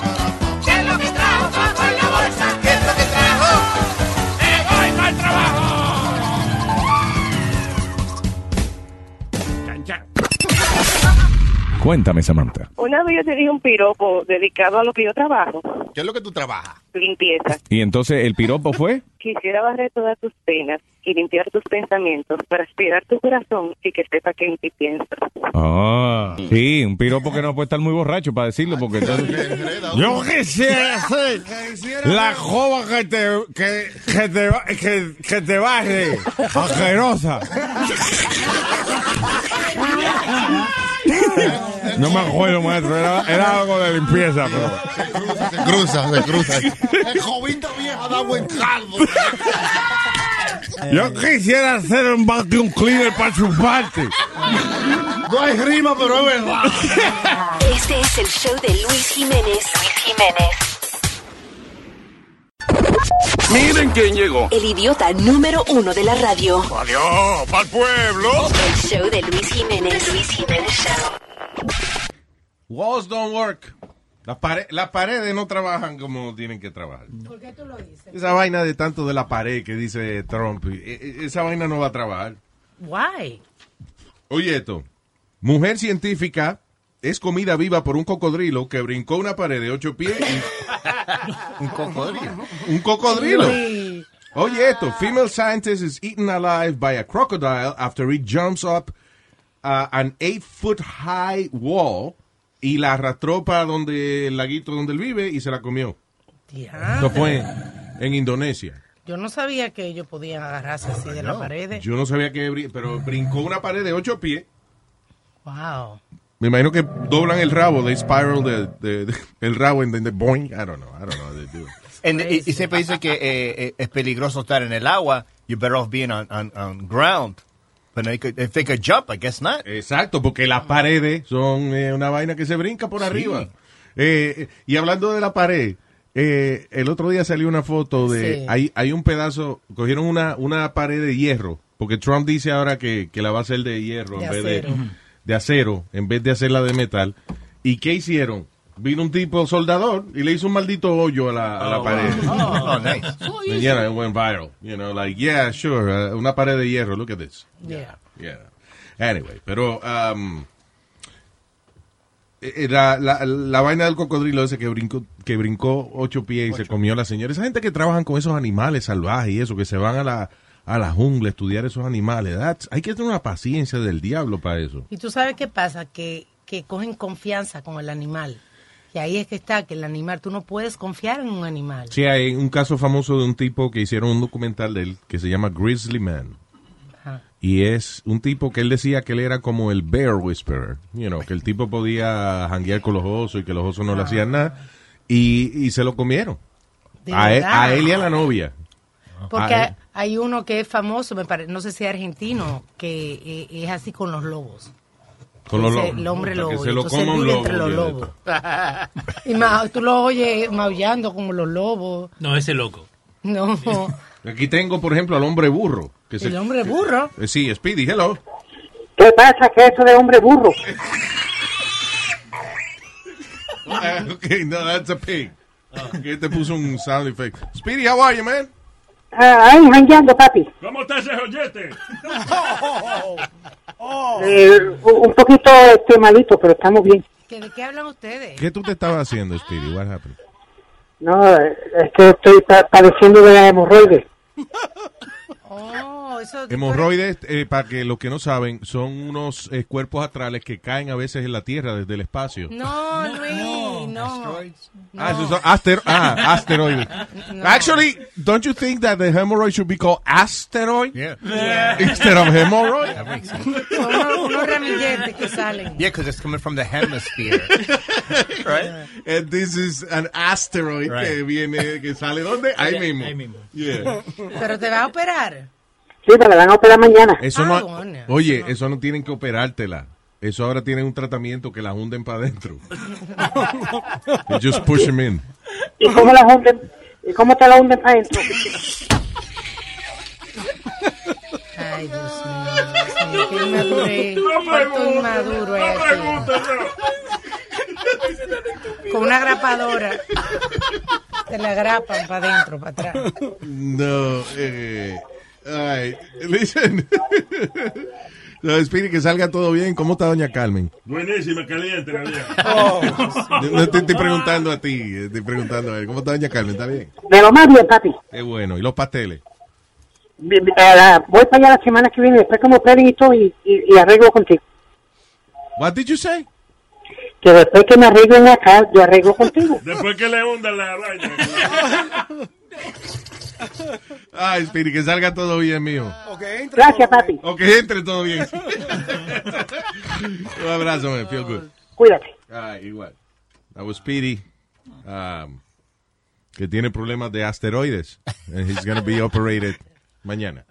Cuéntame, Samantha. Una vez yo te dije un piropo dedicado a lo que yo trabajo, ¿Qué es lo que tú trabajas? limpieza. ¿Y entonces el piropo fue? Quisiera barrer todas tus penas y limpiar tus pensamientos para aspirar tu corazón y que sepa que en ti pienso. Ah, sí, un piropo que no puede estar muy borracho para decirlo, porque entonces... Yo quisiera ser la jova que te, que, que te, que, que te baje, asquerosa. No me acuerdo, maestro, era, era algo de limpieza, pero... Se cruza, se cruza. El jovito viejo da buen caldo. Yo quisiera hacer un vacuum cleaner para chuparte. No hay rima, pero es verdad. Este es el show de Luis Jiménez. Luis Jiménez. Miren quién llegó. El idiota número uno de la radio. Adiós, pa'l pueblo. El show de Luis Jiménez. Luis Jiménez Show. Walls don't work. Las, pare- las paredes no trabajan como tienen que trabajar. ¿Por qué tú lo dices? Esa vaina de tanto de la pared que dice Trump, e- e- esa vaina no va a trabajar. Why? Oye esto, mujer científica es comida viva por un cocodrilo que brincó una pared de ocho pies. y- Un cocodrilo. un cocodrilo. Oye esto, female scientist is eaten alive by a crocodile after it jumps up uh, an eight foot high wall y la arrastró para donde el laguito donde él vive y se la comió. Esto fue en Indonesia. Yo no sabía que ellos podían agarrarse así de las paredes. Yo no sabía que, brin- pero brincó una pared de ocho pies Wow. Me imagino que doblan el rabo, they spiral the, the- the- el rabo and then they boing. I don't know, I don't know how they do it. And- y, y siempre dice que eh, eh, es peligroso estar en el agua. You're better off being on, on, on ground. But they could, if they could jump, I guess not. Exacto, porque las paredes son eh, una vaina que se brinca por Sí. arriba. Eh, y hablando de la pared, eh, el otro día salió una foto de. Sí. Hay, hay un pedazo, cogieron una, una pared de hierro, porque Trump dice ahora que, que la va a hacer de hierro De en vez de, de acero, en vez de hacerla de metal. ¿Y qué hicieron? Vino un tipo soldador y le hizo un maldito hoyo a la, a la Oh, pared. wow. Oh, nice. And, you know, it went viral. You know, like, yeah, sure, uh, una pared de hierro, look at this. Yeah. Yeah. Anyway, pero um, eh, la, la, la vaina del cocodrilo ese que brincó, que brincó ocho pies y se comió a la señora. Esa gente que trabajan con esos animales salvajes y eso, que se van a la, a la jungla estudiar esos animales. that's- hay que tener una paciencia del diablo para eso. Y tú sabes qué pasa, que, que cogen confianza con el animal. Y ahí es que está, que el animal, tú no puedes confiar en un animal. Sí, hay un caso famoso de un tipo que hicieron un documental de él que se llama Grizzly Man. Ajá. Y es un tipo que él decía que él era como el bear whisperer. You know, que el tipo podía janguear con los osos y que los osos no le hacían nada. Y, y se lo comieron. A él, a él y a la novia. Porque A hay, uno que es famoso, me parece, no sé si es argentino, que eh, es así con los lobos. Con los lobos. El hombre lobo. Que se lo coma un lobo. entre los lobos. Y ma- tú lo oyes maullando como los lobos. No, ese loco. No. Aquí tengo, por ejemplo, al hombre burro. Que se- El hombre burro. Eh, sí, Speedy, hello. ¿Qué pasa? que eso de hombre burro? Ok, no, that's a pig. Que te puso un sound effect. Speedy, how are you, man? Ah, ahí, jangueando, papi. ¿Cómo está ese joyete? Eh, un poquito este, malito, pero estamos bien. ¿Que ¿De qué hablan ustedes? ¿Qué tú te estabas haciendo, Speedy? What happened? No, es que estoy pa- padeciendo de la hemorroides. Oh, eso... Hemorroides, eh, para que los que no saben, son unos eh, cuerpos astrales que caen a veces en la Tierra desde el espacio. No, Luis, no. Ah, esos son aster- ah, asteroides. No. Actually, don't you think that the hemorrhoid should be called asteroid? Yeah. Instead of hemorrhoid? That makes sense. Son unos, unos ramilletes que salen. Yeah, because it's coming from the hemisphere. right? And this is an asteroid Right. que viene, que sale ¿dónde? Ahí Ahí mismo. mismo. Yeah. Pero te vas a operar. Sí, me la van a operar mañana. Eso Ah, no, bueno. oye, eso no tienen que operártela. Eso ahora tienen un tratamiento que la hunden para adentro. Just push them in. ¿Y cómo la hunden? ¿Y cómo te la hunden para adentro? Ay, Dios mío. Qué inmadurez. No preguntes, inmaduro no. Con una grapadora. Te la grapan para adentro, para atrás. No, eh, ay, listen. No, Speedy, que salga todo bien. ¿Cómo está doña Carmen? Buenísima, caliente la vieja. Yo No te estoy preguntando a ti, estoy preguntando a él. ¿Cómo está doña Carmen? ¿Está bien? De lo más bien, papi. Qué bueno. ¿Y los pasteles? Eh, voy para allá la semana que viene, después me operen y todo, y, y, y arreglo contigo. What did you say? Que después que me arreglen acá, yo arreglo contigo. Después que le hundan la vaina. Ay, Speedy, que salga todo bien, mijo. Gracias, papi. O que entre todo bien. Un abrazo, man. Feel good. Cuídate. Ay, igual. That was Speedy. um, que tiene problemas de asteroides. And he's gonna be operated mañana.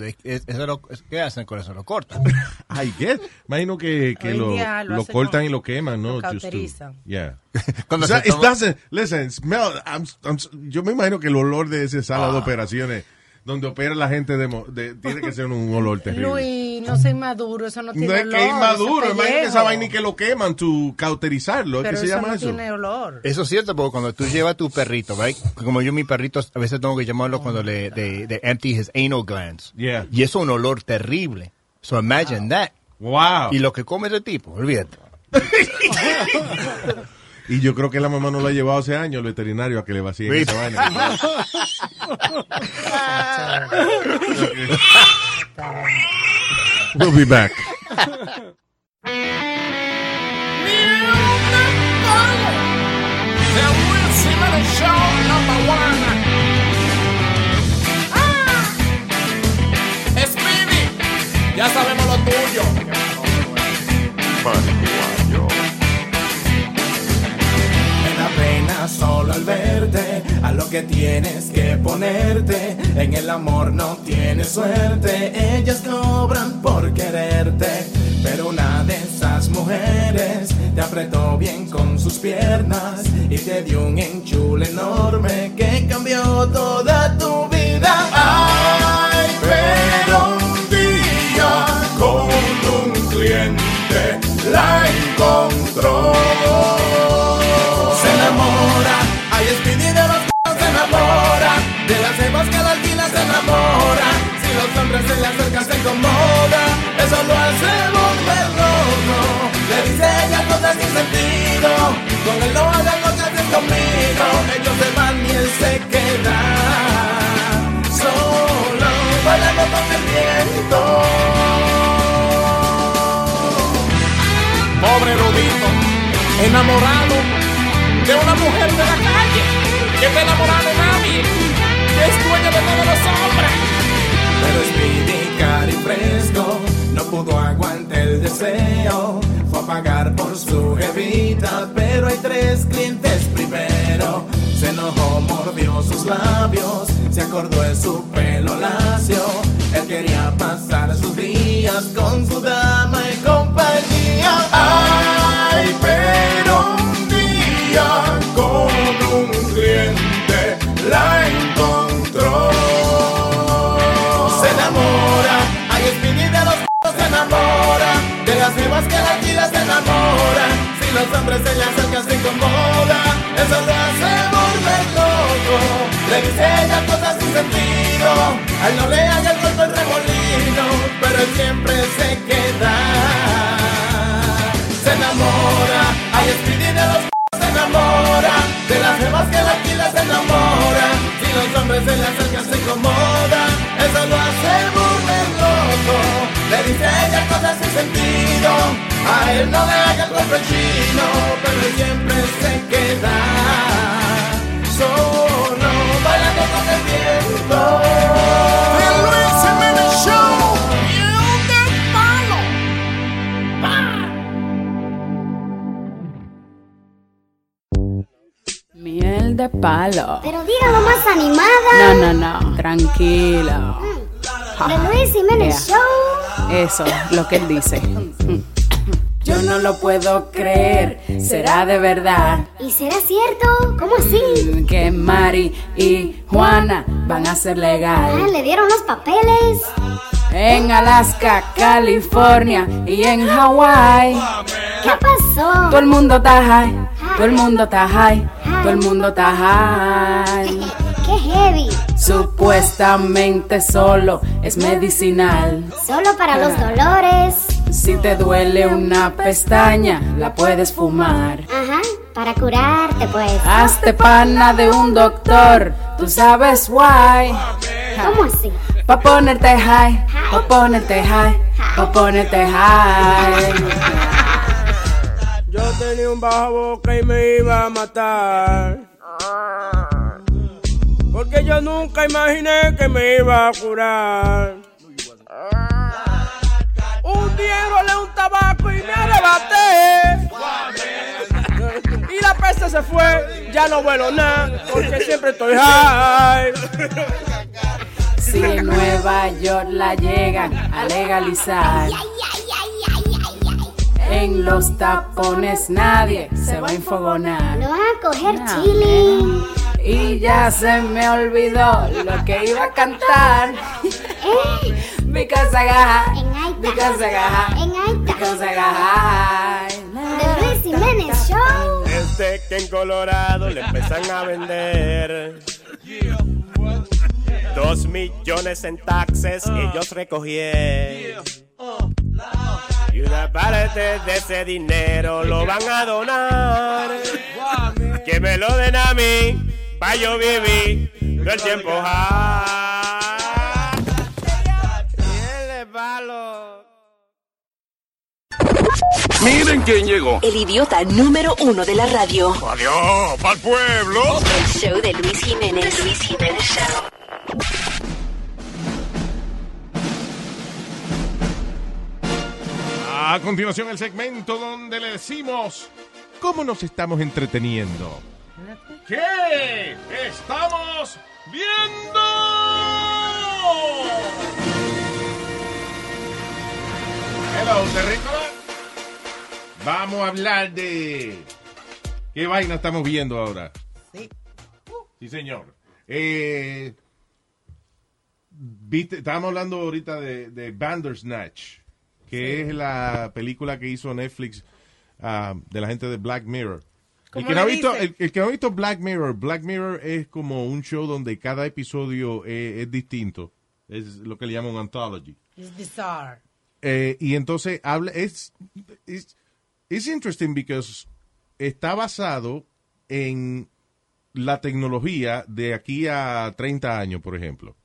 They- es- eso lo- ¿Qué hacen con eso? ¿Lo cortan? I guess. Imagino que, que lo, lo lo cortan y lo queman, ¿no? lo Just to- yeah. Cuando O sea, se toma- listen, smell, I'm- I'm- yo me imagino que el olor de esa sala Ah. de operaciones donde opera la gente de, mo- de- tiene que ser un olor terrible. Luis, no soy maduro, eso no tiene no es olor. que es maduro, es imagínate esa vaina y que lo queman, tu cauterizarlo, Pero ¿qué se eso llama no eso? tiene olor. Eso es cierto, porque cuando tú llevas a tu perrito? Como yo, mi perrito, a veces tengo que llamarlo cuando le de, de empty his anal glands. Yeah. Y eso es un olor terrible. So imagine that. Wow. Y lo que come ese tipo, olvídate. Y yo creo que la mamá no lo ha llevado hace años al veterinario a que le vacíen Sí. esa vaina. we'll be back. The solo al verte, a lo que tienes que ponerte. En el amor no tienes suerte, ellas cobran por quererte. Pero una de esas mujeres te apretó bien con sus piernas y te dio un enchule enorme que cambió toda tu vida. Ay, pero un día con un cliente la encontró. Si los hombres se le acercan se incomoda, eso lo hace volver loco. Le dice ella cosas sin sentido, con él no hagan lo que haces conmigo. Ellos se van y él se queda solo, bailando con el viento. Pobre Rudito, enamorado de una mujer de la calle, que está enamorada de nadie, que es dueña de todos los hombres. Pero Speedy, cari fresco, no pudo aguantar el deseo. Fue a pagar por su jevita, pero hay tres clientes primero. Se enojó, mordió sus labios, se acordó de su pelo lacio. Él quería pasar sus días con su dama y compañía. Ay, pero se enamora. Si los hombres se le acercan se incomoda, eso lo hace volver loco. Le dice ella cosas sin sentido, a él no le haga el golpe el remolino, pero él siempre se queda. Se enamora, ay, Speedy de los se enamora, de las vivas que la alquila se enamora. Si los hombres se le acercan se incomoda, eso lo hace volver. Le dice a ella cosas sin sentido, a él no le haga el golpe chino, pero él siempre se queda solo, bailando con el viento. El Luis Jiménez Show, Miel de palo. Pero dígalo más animada. No, no, no. Tranquilo. The Luis Jiménez Yeah. Show. Eso, lo que él dice. Yo no lo puedo creer. Será de verdad ¿Y será cierto? ¿Cómo así? que Mari y Juana van a ser Ah, legal. le dieron los papeles. En Alaska, California y en Hawái. ¿Qué pasó? Todo el mundo está high. Todo el mundo está high. Todo el mundo está high. Qué heavy. Supuestamente solo es medicinal. Solo para los dolores. Si te duele una pestaña, la puedes fumar. Ajá, para curarte pues. Hazte pana de un doctor, tú sabes why. ¿Cómo así? Pa' ponerte high, pa' ponerte high, pa' ponerte high. Yo tenía un bajo boca y me iba a matar. Porque yo nunca imaginé que me iba a curar. Un día rolé un tabaco y me arrebaté. Y la peste se fue, ya no vuelo nada, porque siempre estoy high. Si en Nueva York la llegan a legalizar. En los tapones nadie se va a enfogonar. Lo van a coger chile. Y ya se me olvidó lo que iba a cantar. Because I got, because I got, because I got. The Luis Jiménez Show. Desde que en Colorado le empiezan a vender dos millones en taxes ellos recogieron. Y una parte de ese dinero lo van a donar. Que me lo den a mí, pa' yo vivir todo el tiempo palo. Miren quién llegó. El idiota número uno de la radio. Adiós, pa'l pueblo. El show de Luis Jiménez. Luis Jiménez Show. A continuación, el segmento donde le decimos cómo nos estamos entreteniendo. ¿Qué estamos viendo? Hello, terrícola. Vamos a hablar de. ¿Qué vaina estamos viendo ahora? Sí. Sí, señor. Eh, viste, estábamos hablando ahorita de, de Bandersnatch, que es la película que hizo Netflix ah, de la gente de Black Mirror. El ¿Cómo que, no ha visto, el, el que no ha visto Black Mirror, Black Mirror es como un show donde cada episodio es, es distinto. Es lo que le llaman anthology. It's bizarre. Eh, y entonces habla, es, es, es interesting because está basado en la tecnología de aquí a 30 años, por ejemplo.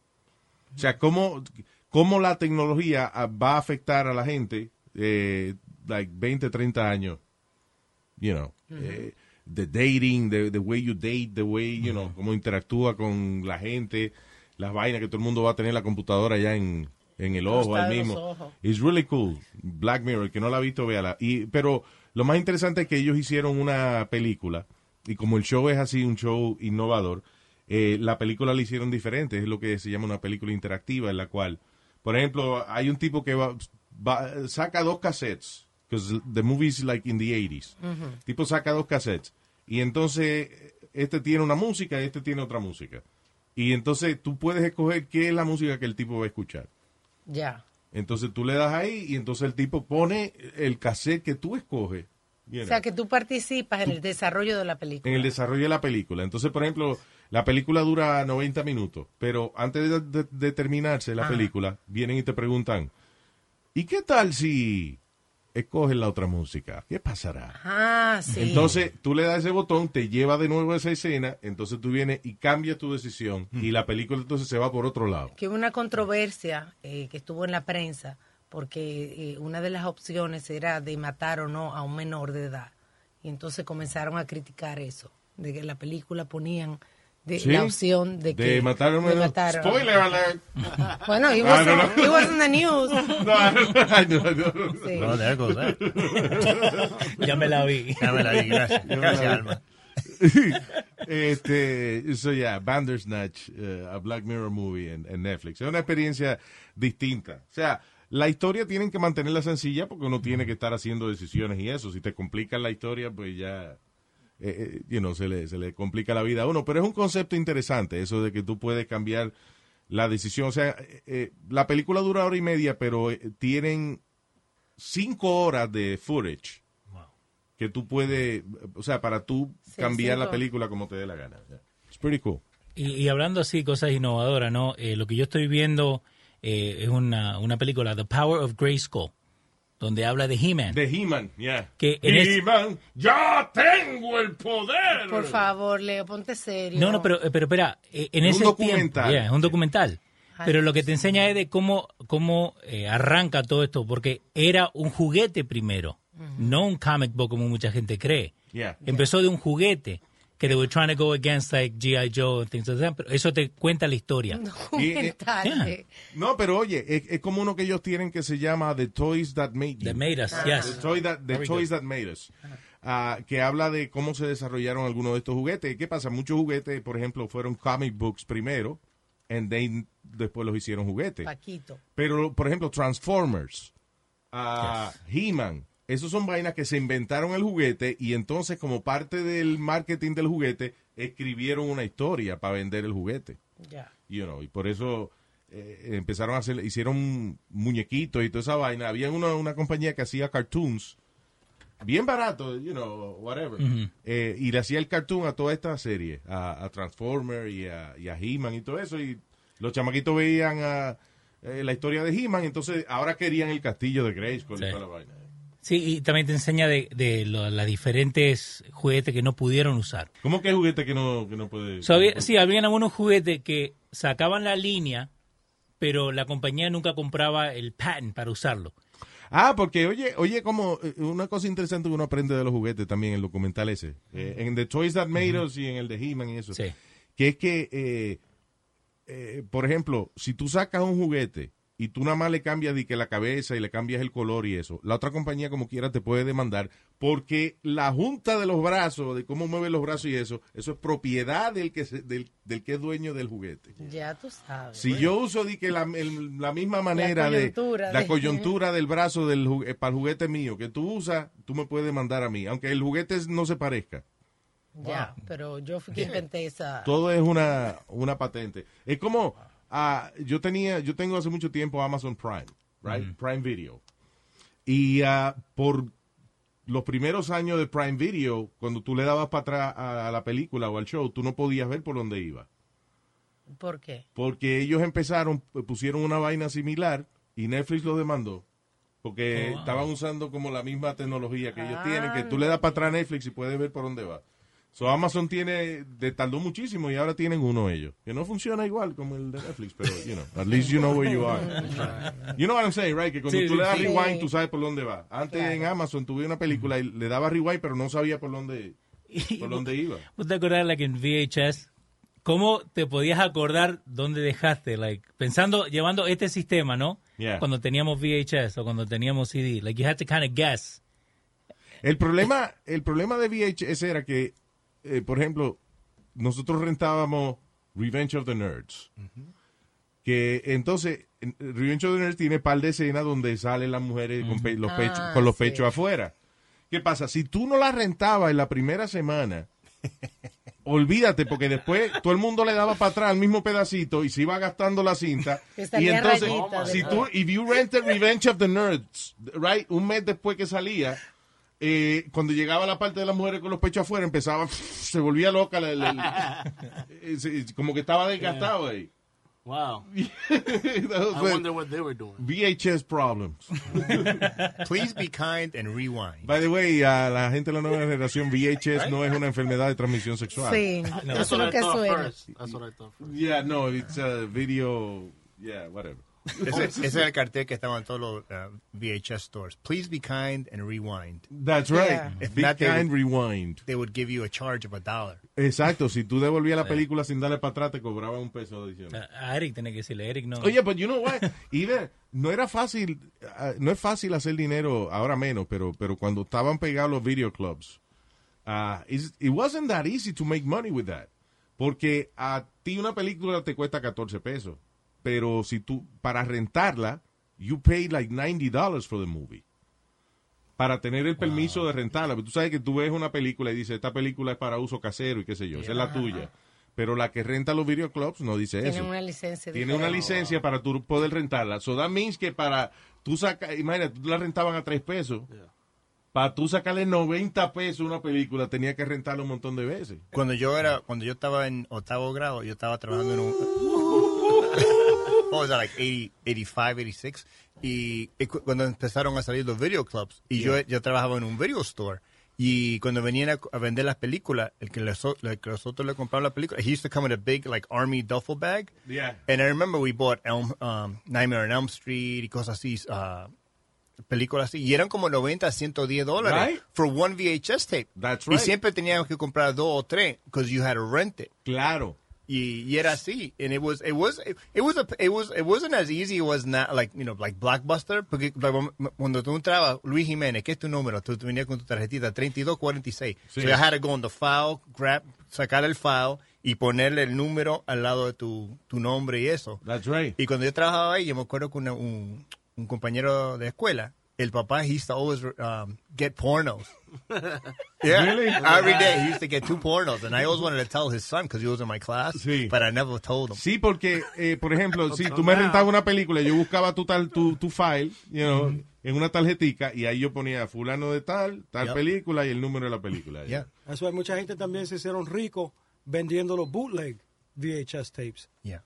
O sea, cómo, cómo la tecnología va a afectar a la gente, eh, like 20, 30 años, you know, eh, the dating, the, the way you date, the way, you know, cómo interactúa con la gente, las vainas que todo el mundo va a tener en la computadora ya en, en el ojo, ahí los mismo. It's really cool. Black Mirror, que no la ha visto, véala. Y, pero lo más interesante es que ellos hicieron una película y como el show es así, un show innovador, eh, la película la hicieron diferente. Es lo que se llama una película interactiva en la cual, por ejemplo, hay un tipo que va, va- saca dos cassettes, because the movie is like in the 80s. Ujú. tipo saca dos cassettes y entonces este tiene una música y este tiene otra música. Y entonces tú puedes escoger qué es la música que el tipo va a escuchar. Ya. Entonces tú le das ahí y entonces el tipo pone el cassette que tú escoges you O sea, que tú participas en el desarrollo de la película. en el desarrollo de la película. Entonces, por ejemplo, la película dura 90 minutos, pero antes de, de- de terminarse la película, vienen y te preguntan, ¿y qué tal si escoges la otra música? ¿Qué pasará? Ah, sí. Entonces, tú le das ese botón, te lleva de nuevo a esa escena, entonces tú vienes y cambias tu decisión y la película entonces se va por otro lado. que hubo una controversia eh, que estuvo en la prensa porque eh, una de las opciones era de matar o no a un menor de edad. Y entonces comenzaron a criticar eso, de que la película ponían de ¿Sí? la opción de que De matar a un de menor. matar a- Spoiler alert. Bueno, it Ah, was, no, no. it was in the news. No, no, no. No, goes that. Ya me la vi. Ya me la vi, gracias. Gracias, Alma. este, eso ya, Bandersnatch, eh, a Black Mirror movie en, en Netflix. Es una experiencia distinta. O sea, la historia tienen que mantenerla sencilla porque uno tiene que estar haciendo decisiones y eso. Si te complican la historia, pues ya, eh, eh, you know, se le, se le complica la vida a uno. Pero es un concepto interesante, eso de que tú puedes cambiar la decisión. O sea, eh, eh, la película dura hora y media, pero eh, tienen cinco horas de footage que tú puedes, o sea, para tú Sí, cambiar la película como te dé la gana. It's pretty cool. Y, y hablando así, cosas innovadoras, ¿no? Eh, lo que yo estoy viendo eh, es una, una película, The Power of Grayskull, donde habla de He-Man. De He-Man, yeah. Que He-Man, ¡Ya tengo el poder! Por favor, Leo, ponte serio. No, no, pero, pero espera, eh, en Es un ese documental. tiempo, yeah, es un documental. Ay, Pero lo que te enseña es de cómo, cómo eh, arranca todo esto, porque era un juguete primero, no un comic book como mucha gente cree. Yeah. Empezó de un juguete que they were trying to go against like G.I. Joe and things like that, pero eso te cuenta la historia. Eh. No, pero oye, es, es como uno que ellos tienen que se llama The Toys That Made You. That Made Us, yes. The, toy that, the Very Toys good. That Made Us. Ah, que habla de cómo se desarrollaron algunos de estos juguetes. ¿Qué pasa? Muchos juguetes, por ejemplo, fueron comic books primero, and then después los hicieron juguetes. Paquito. Pero, por ejemplo, Transformers, ah, He-Man, esos son vainas que se inventaron el juguete y entonces como parte del marketing del juguete escribieron una historia para vender el juguete. Ya. You know, y por eso eh, empezaron a hacer, hicieron muñequitos y toda esa vaina. Había una, una compañía que hacía cartoons bien barato, you know, whatever. Eh, y le hacía el cartoon a toda esta serie, a, a Transformer y a, y a He-Man y todo eso. Y los chamaquitos veían a, eh, la historia de He-Man, entonces ahora querían el castillo de Grayskull y Sí. toda la vaina. Sí, y también te enseña de, de lo- las diferentes juguetes que no pudieron usar. ¿Cómo que hay juguete que no, que no puede? So, había- sí, habían algunos juguetes que sacaban la línea, pero la compañía nunca compraba el patent para usarlo. Ah, porque oye, oye, como eh, una cosa interesante que uno aprende de los juguetes también en el documental ese, eh, en The Toys That Made Us y en el de He-Man y eso, Sí. que es que, eh, eh, por ejemplo, si tú sacas un juguete y tú nada más le cambias de que la cabeza y le cambias el color y eso, la otra compañía como quiera te puede demandar porque la junta de los brazos, de cómo mueve los brazos y eso, eso es propiedad del que se- del, del que es dueño del juguete. Ya tú sabes. Si yo uso di que la, el- la misma manera de coyuntura la de- coyuntura del brazo del eh, para el juguete mío que tú usas, tú me puedes demandar a mí, aunque el juguete no se parezca. Ya, pero yo fui quien inventé esa. Todo es una, una patente. Es como, ah, yo tenía, yo tengo hace mucho tiempo Amazon Prime, right? Prime Video. Y ah, por los primeros años de Prime Video, cuando tú le dabas para atrás a, a la película o al show, tú no podías ver por dónde iba. ¿Por qué? Porque ellos empezaron, pusieron una vaina similar y Netflix lo demandó. Porque Oh, wow. estaban usando como la misma tecnología que ellos Ah. tienen, que tú le das para atrás a Netflix y puedes ver por dónde va. So Amazon tiene, de, tardó muchísimo y ahora tienen uno ellos. Que no funciona igual como el de Netflix, pero, you know, at least you know where you are. You know what I'm saying, right? Que cuando Sí, tú le das sí. rewind, tú sabes por dónde va. Antes Claro. en Amazon tuve una película y le daba rewind, pero no sabía por dónde, por dónde iba. ¿Vos te acordás, like, en VHS, cómo te podías acordar dónde dejaste? Like, pensando, llevando este sistema, ¿no? Yeah. Cuando teníamos VHS o cuando teníamos CD. Like, you had to kind of guess. El problema, el problema de VHS era que, eh, por ejemplo, nosotros rentábamos Revenge of the Nerds. Que entonces, en- Revenge of the Nerds tiene par de escenas donde salen las mujeres con, pe- los Ah, pechos, con los sí. pechos afuera. ¿Qué pasa? Si tú no la rentabas en la primera semana, olvídate, porque después todo el mundo le daba para atrás el mismo pedacito y se iba gastando la cinta. Y entonces, rayita si tú, if you rented Revenge of the Nerds, right, un mes después que salía, eh, cuando llegaba la parte de las mujeres con los pechos afuera, empezaba, se volvía loca, la- la- la- eh, como que estaba desgastado ahí. Wow. I wonder what they were doing. VHS problems. Please be kind and rewind. By the way, a la gente de la nueva generación, VHS no es una enfermedad de transmisión sexual. Sí, That's eso es what lo I que thought suena. first. That's what I thought first. Yeah, no, it's a video, yeah, whatever. Ese, ese es el cartel que estaba en todos los uh, VHS stores. Please be kind and rewind. That's right. Yeah. If Be not, kind, would- rewind. They would give you a charge of a dollar. Exacto, si tú devolvías la película sin darle para atrás, te cobraban un peso adicional. A a Eric tiene que decirle, Eric no. Oye, but you know what? Even, no era fácil, ah, no es fácil hacer dinero, ahora menos, pero, pero cuando estaban pegados los video clubs, ah, it wasn't that easy to make money with that. Porque a ti una película te cuesta 14 pesos, pero si tú, para rentarla, you pay like $90 for the movie. Para tener el permiso de rentarla. Pero tú sabes que tú ves una película y dice, esta película es para uso casero y qué sé yo, esa es la tuya. Pero la que renta los videoclubs no dice Tienen eso. una licencia. Tiene una licencia para tú poder rentarla. So that means que para tú sacar, imagínate, tú la rentaban a 3 pesos. Para tú sacarle 90 pesos a una película, tenía que rentarla un montón de veces. Cuando yo era, cuando yo estaba en octavo grado, yo estaba trabajando en un, what was that, like 80, 85, 86, y, y cu- cuando empezaron a salir los video clubs, y yo, yo trabajaba en un video store, y cuando venían a, a vender las películas, el que, les, el que nosotros le compraban la película, he used to come in a big, like, army duffel bag, Yeah. and I remember we bought Elm, um, Nightmare on Elm Street y cosas así, uh, películas así, y eran como 90, 110 dólares Right. for one VHS tape. That's Y right. siempre teníamos que comprar dos o tres because you had to rent it. Claro. Y, era así. And it was, it was, it, was, a, it was, it wasn't as easy. It was not like, you know, like Blockbuster. Porque cuando tú entrabas, Luis Jiménez, ¿qué es tu número? Tú, tú venías con tu tarjetita 3246. Sí. So you had to go on the file, grab, sacar el file y ponerle el número al lado de tu, tu nombre y eso. That's right. Y cuando yo trabajaba ahí, yo me acuerdo que una- un, un compañero de escuela, el papá, he used to always um, get pornos. Yeah, Really? every day he used to get two pornos, and I always wanted to tell his son because he was in my class, Sí. but I never told him. Sí, porque, eh, por ejemplo, si tú me rentabas una película, yo buscaba tu, tal, tu, tu file, you know, en una tarjetica, y ahí yo ponía fulano de tal, tal Yep. película y el número de la película. Yeah, Eso hay mucha gente también se hicieron ricos vendiendo los bootleg VHS tapes. yeah.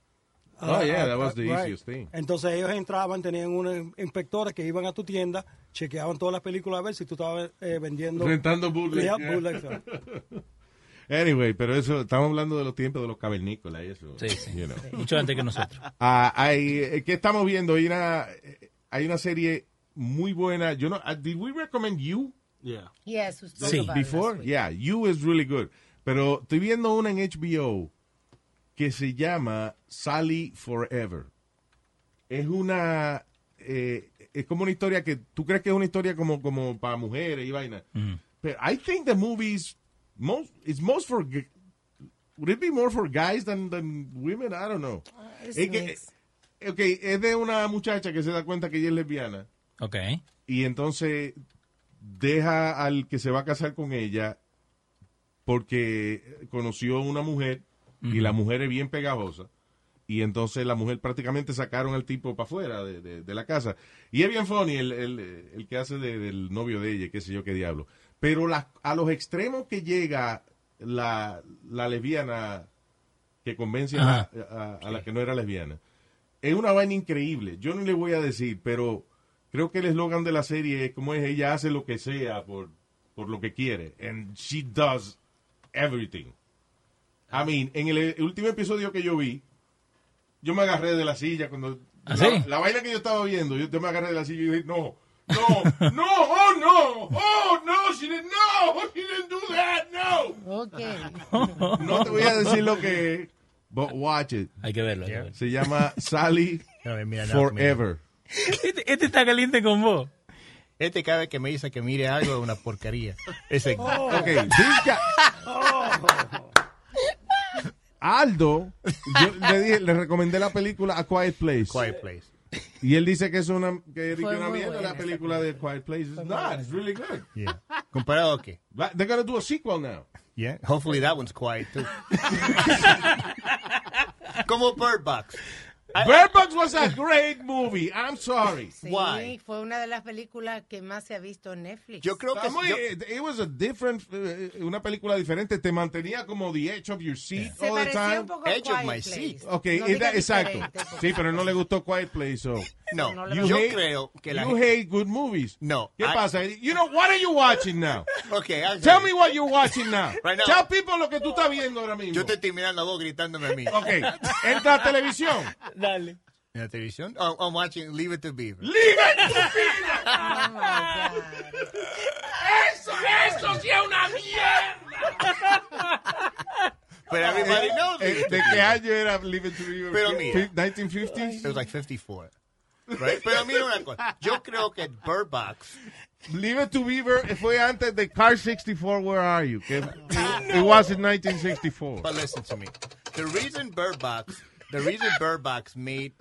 Oh, Ah, yeah, ah, that was ah, the right. easiest thing. Entonces ellos entraban, tenían unos inspectores que iban a tu tienda, chequeaban todas las películas a ver si tú estabas eh, vendiendo. Rentando bootleg, Yeah, yeah. bootleg. Anyway, pero eso, estamos hablando de los tiempos de los cavernícolas y eso. Sí, sí. you know. Mucho antes que nosotros. Ah, hay, eh, ¿Qué estamos viendo? Hay una, hay una serie muy buena. Yo no, ah, did we recommend You? Yeah. Yes, Sí. Before? Yeah, You is really good. Pero estoy viendo una en HBO que se llama Sally Forever. es una eh, es como una historia que tú crees que es una historia como como para mujeres y vaina. Pero I think the movie is most it's most for g- would it be more for guys than than women? I don't know. Es que- ok, es de una muchacha que se da cuenta que ella es lesbiana Ok. y entonces deja al que se va a casar con ella porque conoció una mujer y la mujer es bien pegajosa y entonces la mujer prácticamente sacaron al tipo para afuera de, de- de la casa y es bien funny el, el- el que hace de- del novio de ella qué sé yo qué diablo pero la- a los extremos que llega la, la lesbiana que convence a, a- a la que no era lesbiana es una vaina increíble. Yo no le voy a decir, pero creo que el eslogan de la serie es como es, ella hace lo que sea por, por lo que quiere. And she does everything. I mean, en el, el último episodio que yo vi, yo me agarré de la silla cuando... ¿Ah, la, sí? la vaina que yo estaba viendo, yo, yo me agarré de la silla y dije, no, no, no, oh no, oh no, she didn't, no, she didn't do that, no. Ok. No te voy a decir lo que es, but watch it. Hay que verlo. hay que verlo. Se llama Sally mira, no, Forever. Este, este está caliente con vos. Este cada vez que me dice que mire algo es una porquería. Ese. Ok, this guy- Aldo, yo le, dije, le recomendé la película A Quiet Place. Quiet Place. Y él dice que es una, que es Fue una muy mierda buena la película de Quiet Place. It's not, it's really good. Yeah. ¿Comparado a qué? They're gonna do a sequel now. Yeah. Hopefully that one's quiet too. Como Bird Box. Bird Box was a great movie. I'm sorry. Sí, fue una de las películas que más se ha visto en Netflix. Yo creo Está muy- it was a different, eh, una película diferente. Te mantenía como the edge of your seat Se all the time. un poco a Edge of my Place. seat. Ok, No exacto. Sí, pero no le gustó Quiet Place, so. No, No yo hate- creo que la You hate good movies. No. ¿Qué I- pasa? You know, what are you watching now? Okay, I'll Tell me you. what you're watching now. Right now. Tell people lo que tú estás viendo ahora mismo. Yo te estoy mirando a vos gritándome a mí. Ok, entra a televisión. Dale. ¿En la televisión? Oh, I'm watching Leave It to Beaver. Leave it to ¡Eso, eso sí es una mierda! But everybody knows Eh, Leave It to ¿De qué Beaver. año era Leave It to Beaver? Pero mira. 1950s? It was like 54. Right? Pero mira una cosa. Yo creo que Bird Box Leave It to Beaver fue antes de Car 64, Where Are You? Que It was in 1964. But listen to me. The reason Bird Box, the reason Bird Box made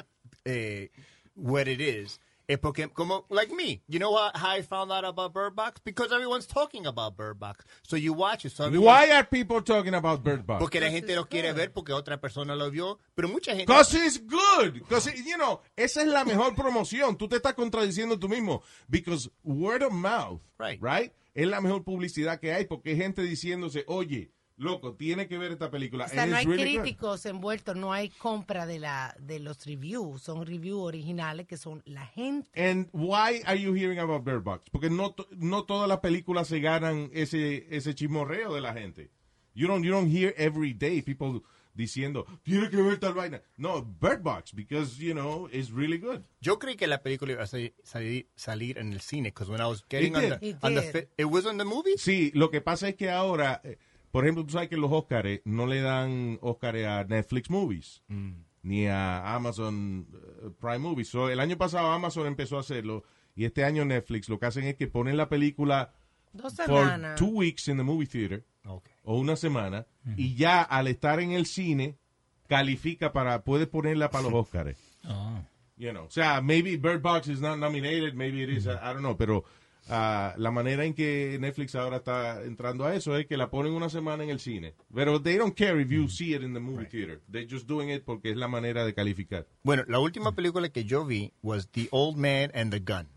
uh, what it is, es porque, como, like me, you know how, how I found out about Bird Box? Because everyone's talking about Bird Box. So you watch it. So Why are people talking about Bird Box? Porque la gente lo quiere ver porque otra persona lo vio. Pero mucha gente. Because it's good. Because, you know, esa es la mejor promoción. Tú te estás contradiciendo tú mismo. Because word of mouth, Right. right? Es la mejor publicidad que hay porque hay gente diciéndose, oye, loco, tiene que ver esta película. O sea, And no hay really good. críticos envueltos, no hay compra de la de los reviews, son reviews originales que son la gente. And why are you hearing about Bird Box? Porque no, to- no todas las películas se ganan ese, ese chismorreo de la gente. You don't, you don't hear every day people diciendo, tiene que ver tal vaina. No, Bird Box, because, you know, it's really good. Yo creí que la película iba a salir, salir, salir en el cine. Because when I was getting It on did. the, It on the it was on the movie? Sí, lo que pasa es que ahora, eh, por ejemplo, tú sabes que los Oscars no le dan Oscars a Netflix Movies ni a Amazon eh, Prime Movies. So, el año pasado Amazon empezó a hacerlo y este año Netflix lo que hacen es que ponen la película Dos two weeks in the movie theater Okay. o una semana y ya al estar en el cine califica para puede ponerla para los Oscars. Oh. You know, o sea, maybe Bird Box is not nominated, maybe it is, I don't know, pero ah, la manera en que Netflix ahora está entrando a eso es que la ponen una semana en el cine. Pero they don't care if you see it in the movie theater. They're just doing it porque es la manera de calificar. Bueno, la última película que yo vi was The Old Man and the Gun.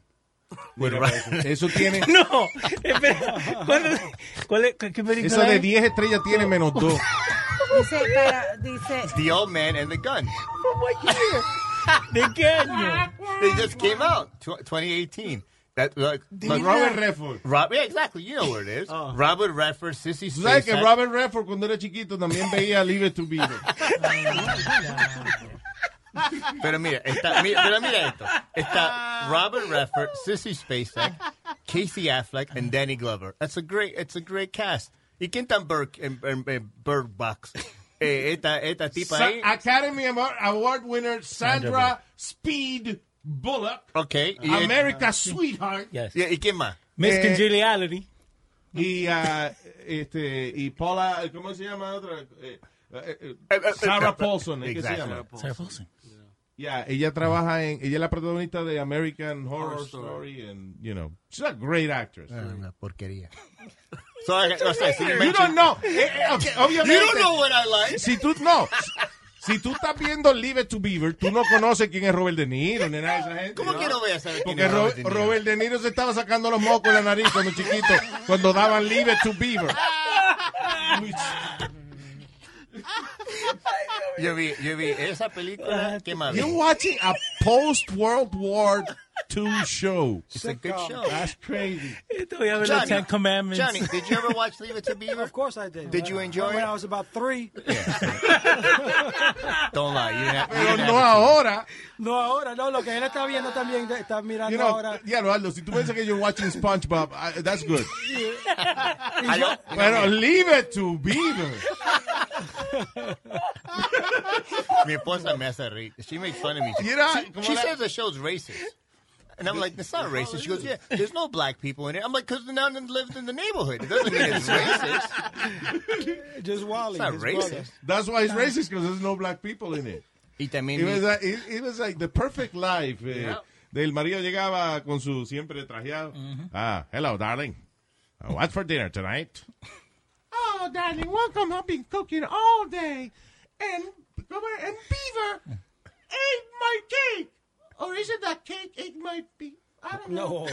Ra- eso tiene, No, espera. ¿Cuándo- ¿Cuál es, ¿Qué película eso de es? 10 estrellas tiene menos 2. Dice, para, dice, The Old Man and the Gun. ¿De qué año? They just came out, tw 2018. That, like, like- Robert Redford. Rob, yeah, exactly. You know where it is. Robert Redford, Sissy ¿Tú sabes que Spacek. Robert Redford cuando era chiquito también veía Leave It to Beaver? Pero mira, está, mira, pero mira esto. Está Robert Redford, Sissy Spacek, Casey Affleck, and Danny Glover. That's a great, it's a great cast. ¿Y quién está en Bird, en, en- en Bird Box? eh, esta, esta tipa Sa- ahí. Academy Award, Award winner Sandra Speed Bullock. Ok. y- America's Sweetheart. Yes. ¿Y, y quién más? Miss Eh, Congeniality. Y, ah, este, y Paula, ¿cómo se llama otra? Eh, eh, eh, Sarah Paulson, ¿eh? ¿qué se llama? Sarah Paulson. Yeah, ella trabaja en, ella es la protagonista de American Horror, Story. and, you know, she's a great actress. Ah, una porquería. So, I- no sé, si you don't know. Eh, eh, okay, obviamente. You don't know what I like. Si tú, no. Si tú estás viendo Leave It to Beaver, tú no conoces quién es Robert De Niro ni nada de esa gente. ¿Cómo que no voy a saber quién Porque es Ro- Robert De Niro? Robert De Niro se estaba sacando los mocos en la nariz cuando chiquito, cuando daban Leave It to Beaver. Yo vi, yo vi esa película. ¿Qué más? You're watching a post-World War II show. It's a good show. That's crazy. Esto voy a ver los Johnny, Ten Commandments. Johnny, did you ever watch Leave It to Beaver? Of course I did. Did you enjoy When it? I was about three. Don't lie. You didn't have, you Pero didn't no have to. ahora. No, ahora, no, lo que él está viendo también, de- está mirando You know, ahora. ya lo Aldo, si tú piensas que you're watching SpongeBob, I- that's good. I don't- Pero Leave It to Beaver. Mi esposa me hace reír. She makes fun of me. She, You know, she, como she la- says the show's racist. And I'm like, it's not racist. She goes, yeah, there's no black people in it. I'm like, because none of them lived in the neighborhood. It doesn't mean it's racist. Just Wally. It's not racist. brother. That's why it's racist, because there's no black people in it. Y también It was, like, it, it was like the perfect life. eh, Del marido llegaba con su siempre trajeado. Ah, hello, darling. Uh, what's for dinner tonight? Oh, darling, welcome. I've been cooking all day. And, and Beaver ate my cake. Or is it that cake ate my beef? I don't know.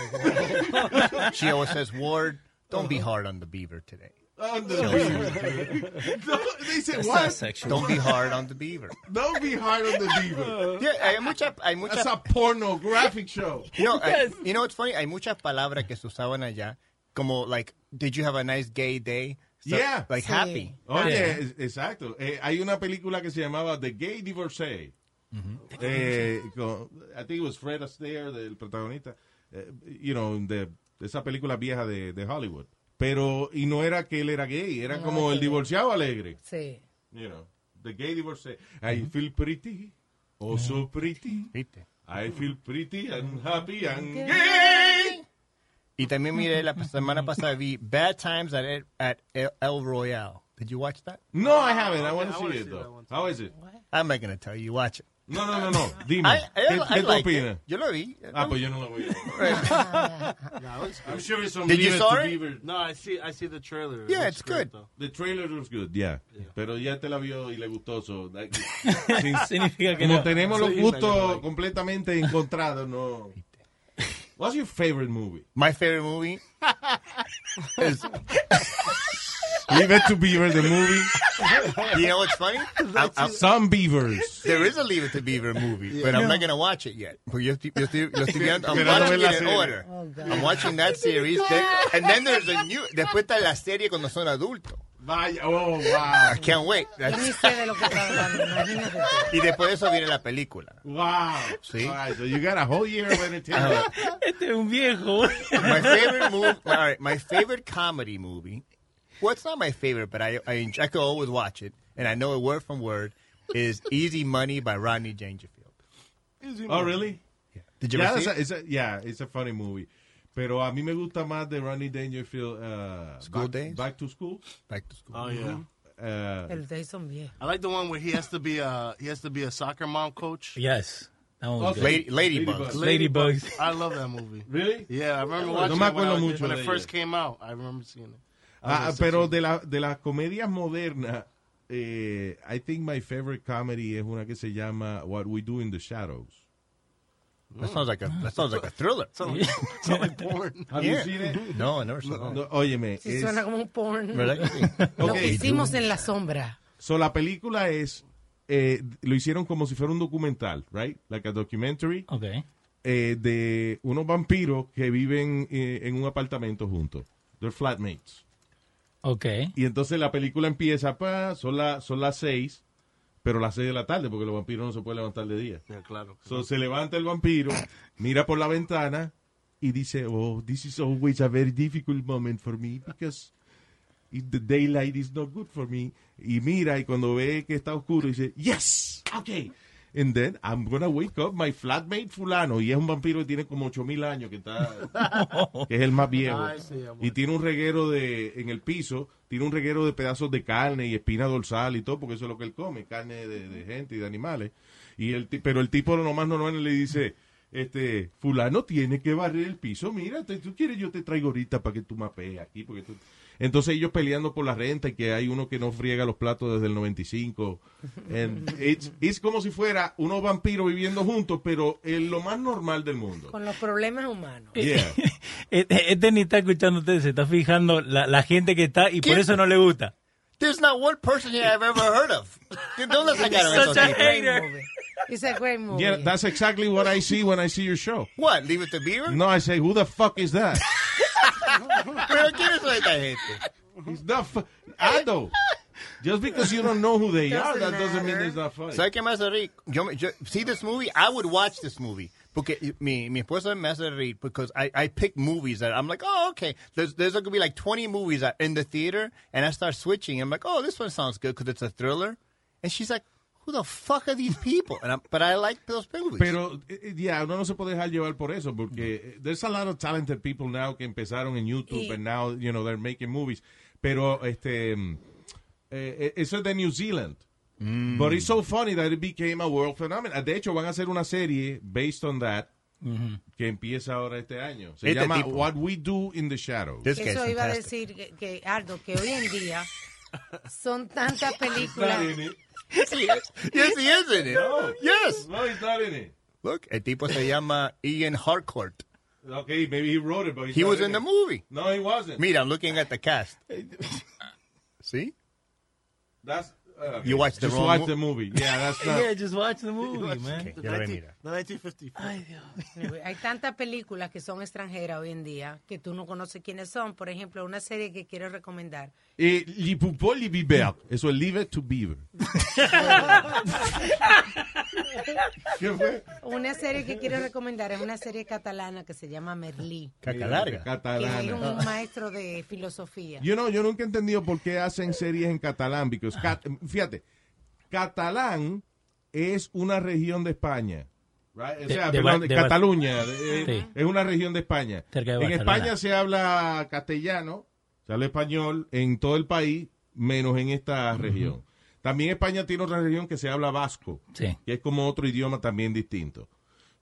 No. she always says, Ward, don't be hard on the beaver today. On the beaver. No, they said That's what? sexual. Don't be hard on the beaver. Don't be hard on the beaver. Yeah, hay mucha, hay mucha, That's a pornographic show. you know, I- you know what's funny? Hay muchas palabras que se usaban allá, como like, did you have a nice gay day? So, Yeah. Like Sí. happy. Oye, Yeah. es- exacto. Eh, hay una película que se llamaba The Gay Divorcee. Eh, con- I think it was Fred Astaire, del protagonista. eh, you know, de, de esa película vieja de, de Hollywood. Pero, y no era que él era gay, era como el divorciado alegre. Sí. You know, The Gay Divorcee. I feel pretty, oh so pretty. ¿Viste? I feel pretty and happy and gay. Y también miré la semana pasada vi Bad Times at El, at El, El Royale. Did you watch that? No, I haven't. I want to see it, though. How is it? I'm not going to tell you. Watch it. No, no, no, no. Dime. I, I, ¿Qué, I qué tú liked it. opinas? Yo lo vi. Ah, pues yo no lo voy a No, it's I'm sure it's on Did you Leave It saw to it? Beaver. No, I see. I see the trailer. Yeah, looks it's good. though. The trailer was good, yeah. Pero ya te la vio y le gustó. So, that- Significa que como no. tenemos los gustos like- completamente encontrados, no. What's your favorite movie? My favorite movie is. Leave It to Beaver, the movie. You know what's funny? I'm- I'm- Some Beavers. there is a Leave It to Beaver movie, but I'm not going to watch it yet. Porque yo estoy- yo estoy- lo estoy viendo- I'm watching it in order. Oh, I'm watching that series. then- and then there's a new. Después está la serie cuando son adultos. Vaya, oh, wow. I can't wait. Yo ni That's- sé de lo que está hablando, imagínate y después de eso viene la película. Wow. Sí. All right, so you got a whole year of entertainment. Este es un viejo. my favorite movie. All right, my favorite comedy movie. Well, it's not my favorite, but I I, I could always watch it, and I know it word from word. Is Easy Money by Rodney Dangerfield. Oh, really? Yeah. Did you Yeah, ever it's see a, it? it's a- yeah, it's a funny movie. Pero a mí me gusta más de Ronnie Dangerfield. Uh, School back, Days? Back to School. Back to school. Oh yeah. Uh, El de son viejos. I like the one where he has to be a he has to be a soccer mom coach. Yes. That one was good. Lady, Ladybugs. Ladybugs. I love that movie. really? Yeah, I remember watching me it when, I was- mucho when it first came out. I remember seeing it. Ah, pero de, la, de las comedias modernas, eh, I think my favorite comedy es una que se llama What We Do in the Shadows. That sounds like a that sounds like a thriller. Sound like, like porn. Have you seen it? No, I never saw No, it. no, óyeme. Sí, es- suena como un porn. ¿Verdad? Lo que hicimos en la sombra. So, la película es, eh, lo hicieron como si fuera un documental, right? Like a documentary. Ok. eh, de unos vampiros que viven eh, en un apartamento juntos. They're flatmates. Ok. Y entonces la película empieza, pa, son, la- son las seis, pero las seis de la tarde, porque los vampiros no se pueden levantar de día. Yeah, claro. So, se levanta el vampiro, mira por la ventana y dice, oh, this is always a very difficult moment for me because the daylight is not good for me. Y mira, y cuando ve que está oscuro, dice, yes, okay. And then I'm gonna wake up my flatmate fulano. Y es un vampiro que tiene como 8000 años, que está, que es el más viejo. Ay, sí, amor. y tiene un reguero de, en el piso, tiene un reguero de pedazos de carne y espina dorsal y todo, porque eso es lo que él come, carne de, de gente y de animales. Y el, pero el tipo lo más normal le dice, este, fulano tiene que barrer el piso, mira, tú quieres yo te traigo ahorita para que tú mapees aquí, porque tú... Entonces ellos peleando por la renta y que hay uno que no friega los platos desde el 95. And it's, it's como si fuera unos vampiros viviendo juntos, pero en lo más normal del mundo. Con los problemas humanos. Yeah. Este, este ni está escuchando usted, se está fijando la, la gente que está y por eso no le gusta. There's not one person here I've ever heard of. ¿De dónde sacaron Such esos a tipos? hater. It's a great movie. Yeah, that's exactly what I see when I see your show. What? Leave it to Beaver? No, I say, who the fuck is that? Pero ¿quiénes son esta gente? It's not fu- Aldo. Just because you don't know who they are, that doesn't mean it's not funny. ¿Sabes qué me hace reír? Yo, yo, see this movie? I would watch this movie. Porque mi, mi esposa me hace reír because I, I pick movies that I'm like, oh, okay. There's, there's going to be like 20 movies that in the theater, and I start switching. I'm like, oh, this one sounds good because it's a thriller. And she's like, who the fuck are these people? And I'm, but I like those movies. Pero, eh, eh, ya, uno no se puede dejar llevar por eso, porque eh, there's a lot of talented people now que empezaron en YouTube Y- and now, you know, they're making movies. Pero, este, mm, eh, eso es de New Zealand. Mm. But it's so funny that it became a world phenomenon. De hecho, van a hacer una serie based on that que empieza ahora este año. Se Este llama tipo. What We Do in the Shadows. Eso iba a decir que, que, Aldo, que hoy en día son tantas películas. Yes, he is. Yes, he is in it. No. Yes. No, he's not in it. Look, el tipo se llama Ian Harcourt. Okay, maybe he wrote it, but he's He not was in in the it. movie. No, he wasn't. Mira, I'm looking at the cast. See? That's, uh, You watched the Just wrong watch mo- the movie. Yeah, that's not. Yeah, just watch the movie, man. Okay, ya lo voy a mirar. The 1950. Anyway, Hay tantas películas que son extranjeras hoy en día que tú no conoces quiénes son. Por ejemplo, una serie que quiero recomendar. Et li poupons, li biber. Eso es Leave It to Beaver. ¿Qué fue? Una serie que quiero recomendar es una serie catalana que se llama Merlí. Caca larga. Que es Catalana. un maestro de filosofía. Yo no, yo nunca he entendido por qué hacen series en catalán. Because cat- fíjate, catalán es una región de España. right? O De- sea, de perdón, Ba- de de Ba- Cataluña. eh, Sí. Es una región de España. En. España se habla castellano, se habla español en todo el país, menos en esta región. También España tiene otra región que se habla vasco, Sí. que es como otro idioma también distinto.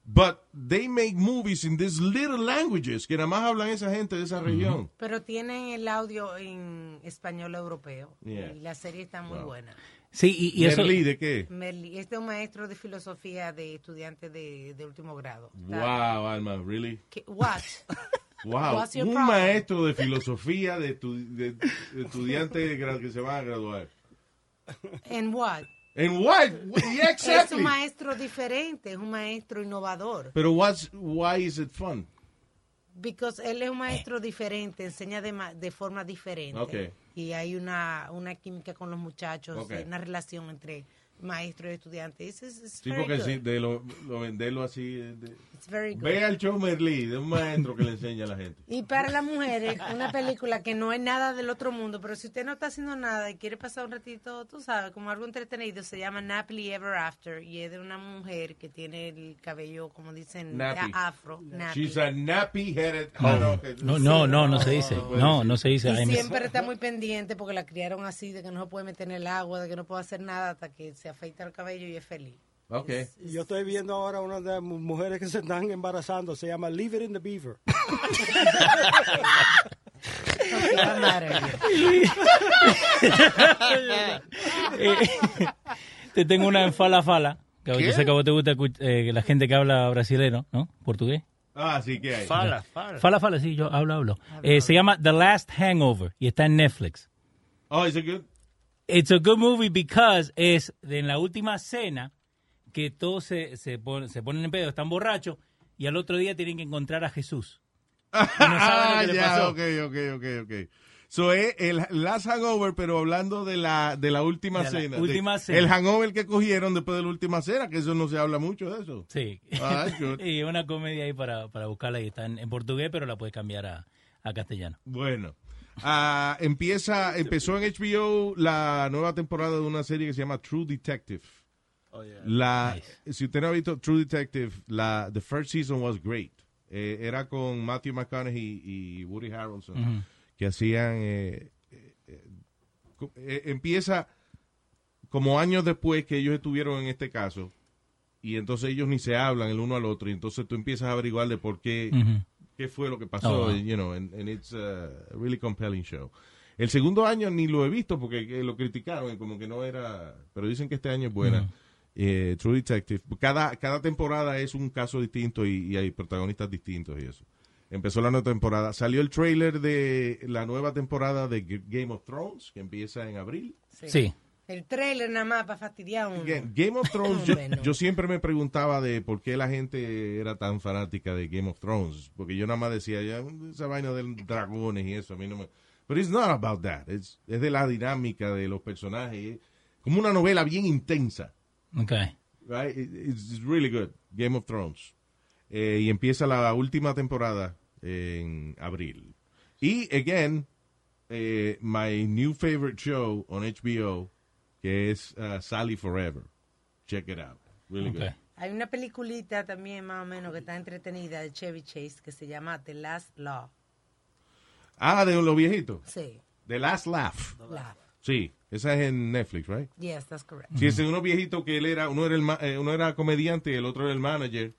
But they make movies in these little languages que nada más hablan esa gente de esa región. Pero tienen el audio en español europeo. Yeah. Y la serie está muy Wow. buena. Sí, y, y eso... Merlí, ¿de qué? Merlí, este es un maestro de filosofía de estudiantes de, de último grado. Wow, Alma, really? ¿Qué- What? Wow, un problem? maestro de filosofía de, estu- de- gra- que se van a graduar. And what? ¿En what? Yeah, Es exactly. un maestro diferente, es un maestro innovador. Pero what's, why is it fun? Because él es un maestro diferente, enseña de, ma- de forma diferente. Okay. Y hay una, una química con los muchachos, Okay. una relación entre maestro y estudiante. It's, it's- it's Sí, very porque sí, de lo, lo venderlo así. de- It's very good. Ve al show Merlí, de un maestro que le enseña a la gente. Y para las mujeres, una película que no es nada del otro mundo, pero si usted no está haciendo nada y quiere pasar un ratito, tú sabes, como algo entretenido, se llama Nappily Ever After y es de una mujer que tiene el cabello, como dicen, Nappy. afro. nappy. She's a nappy-headed... No, no, no, no, no se dice. No, no se dice. Y siempre está muy pendiente porque la criaron así, de que no se puede meter en el agua, de que no puede hacer nada hasta que se afeita el cabello y es feliz. Ok. Y Yo estoy viendo ahora una de las mu- mujeres que se están embarazando, se llama Leave It in the Beaver. Te tengo una en Fala Fala. Que yo sé que a vos te gusta eh, la gente que habla brasilero, ¿no? Portugués. Ah, sí, ¿qué hay? Fala, fala. Fala Fala, sí, yo hablo, hablo. Eh, se llama The Last Hangover y está en Netflix. Oh, is it good? It's a good movie because es en la última cena que todos se, se, pon- se ponen en pedo, están borrachos y al otro día tienen que encontrar a Jesús. Y no saben lo Ah, que le ya, pasó. ok, ok, ok, ok. So es el last hangover, pero hablando de la, de la última De la cena. última De- cena. El hangover que cogieron después de la última cena, que eso no se habla mucho de eso. Sí. Ah, y una comedia ahí para, para buscarla y está en, en portugués, pero la puedes cambiar a, a castellano. Bueno. Ah, empieza, empezó en HBO la nueva temporada de una serie que se llama True Detective. La, Si usted no ha visto True Detective, la the first season was great. Eh, era con Matthew McConaughey y Woody Harrelson que hacían. eh, eh, eh, empieza como años después que ellos estuvieron en este caso y entonces ellos ni se hablan el uno al otro y entonces tú empiezas a averiguar de por qué. Qué fue lo que pasó, Oh, wow. you know, and, and it's a really compelling show. El segundo año ni lo he visto porque lo criticaron y como que no era, pero dicen que este año es buena. Mm. Eh, True Detective. Cada, cada temporada es un caso distinto y, y hay protagonistas distintos y eso. Empezó la nueva temporada. Salió el trailer de la nueva temporada de Game of Thrones, que empieza en abril. Sí. El trailer nada más para fastidiar a uno. Game of Thrones, yo, siempre me preguntaba de por qué la gente era tan fanática de Game of Thrones, porque yo nada más decía, ya, esa vaina de dragones y eso, a mí no me... Pero it's not about that, es, es de la dinámica de los personajes, es como una novela bien intensa, Okay. right? It- It's, it's really good, Game of Thrones. Eh, y empieza la última temporada en abril. Y, again, eh, my new favorite show on HBO, que es uh, Sally Forever. Check it out. Really good. Hay una peliculita también más o menos que está entretenida de Chevy Chase que se llama The Last Law. Ah, de los viejitos. Sí. The Last Laugh. Laugh. Sí, esa es en Netflix, right? Yes, that's correct. Sí, ese es uno viejito que él era, uno era, el, ma- eh, uno era comediante y el otro era el manager.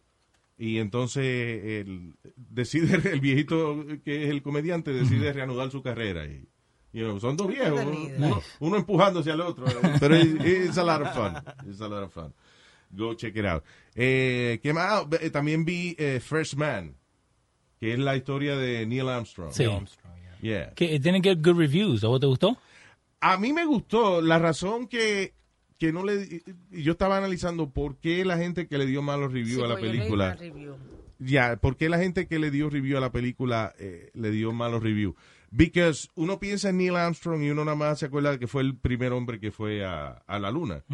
Y entonces el, decide, el viejito que es el comediante decide reanudar su carrera. Y, you know, son dos viejos, uno, uno- uno empujándose al otro. Pero it's, it's a lot of fun. It's a lot of fun. Go check it out. Eh, ¿Qué más? Ah, eh, También vi eh, First Man, que es la historia de Neil Armstrong. Sí. Yeah. Que tienen que good reviews. ¿A vos te gustó? A mí me gustó. La razón que, que no le... Yo estaba analizando por qué la gente que le dio malos reviews Sí, a la película... Ya, ¿por qué la gente que le dio review a la película eh, le dio malos reviews? Because uno piensa en Neil Armstrong y uno nada más se acuerda de que fue el primer hombre que fue a, a la luna.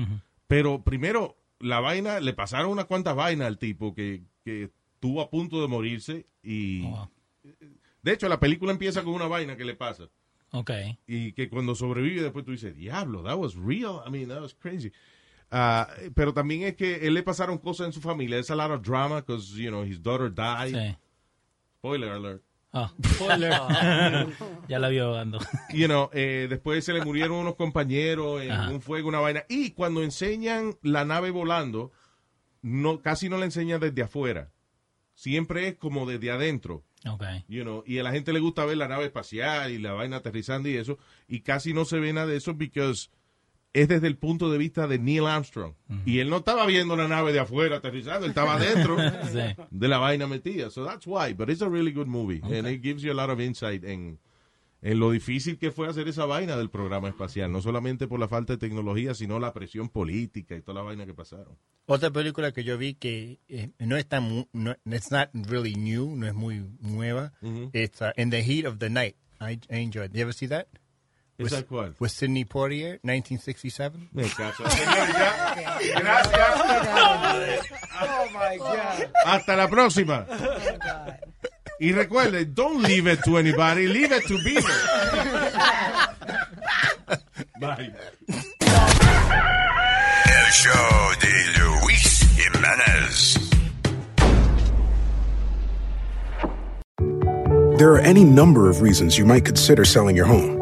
Pero primero, la vaina, le pasaron unas cuantas vainas al tipo que, que estuvo a punto de morirse y... De hecho, la película empieza con una vaina que le pasa. Ok. Y que cuando sobrevive después tú dices, diablo, that was real. I mean, that was crazy. Ah, pero también es que él le pasaron cosas en su familia. It's a lot of drama because, you know, his daughter died. Sí. Spoiler alert. Ah, spoiler. ya la vio dando. You know, eh, después se le murieron unos compañeros en Ajá. un fuego, una vaina. Y cuando enseñan la nave volando, no, casi no la enseñan desde afuera. Siempre es como desde adentro. Ok. You know, y a la gente le gusta ver la nave espacial y la vaina aterrizando y eso, y casi no se ve nada de eso porque es desde el punto de vista de Neil Armstrong. Y él no estaba viendo la nave de afuera aterrizando, él estaba adentro Sí. de la vaina metida. So that's why, but it's a really good movie. And it gives you a lot of insight en, en lo difícil que fue hacer esa vaina del programa espacial. No solamente por la falta de tecnología, sino la presión política y toda la vaina que pasaron. Otra película que yo vi que eh, no es tan, mu- no, it's not really new, no es muy nueva. It's uh, In the Heat of the Night. I, I enjoyed. it. You ever see that? ¿Esa With- cuál? With Sidney Poitier, 1967. Me caso. Gracias. Oh my God. Hasta la próxima. Y recuerde, don't leave it to anybody, leave it to Beaver. Bye. El show de Luis Jiménez. There are any number of reasons you might consider selling your home.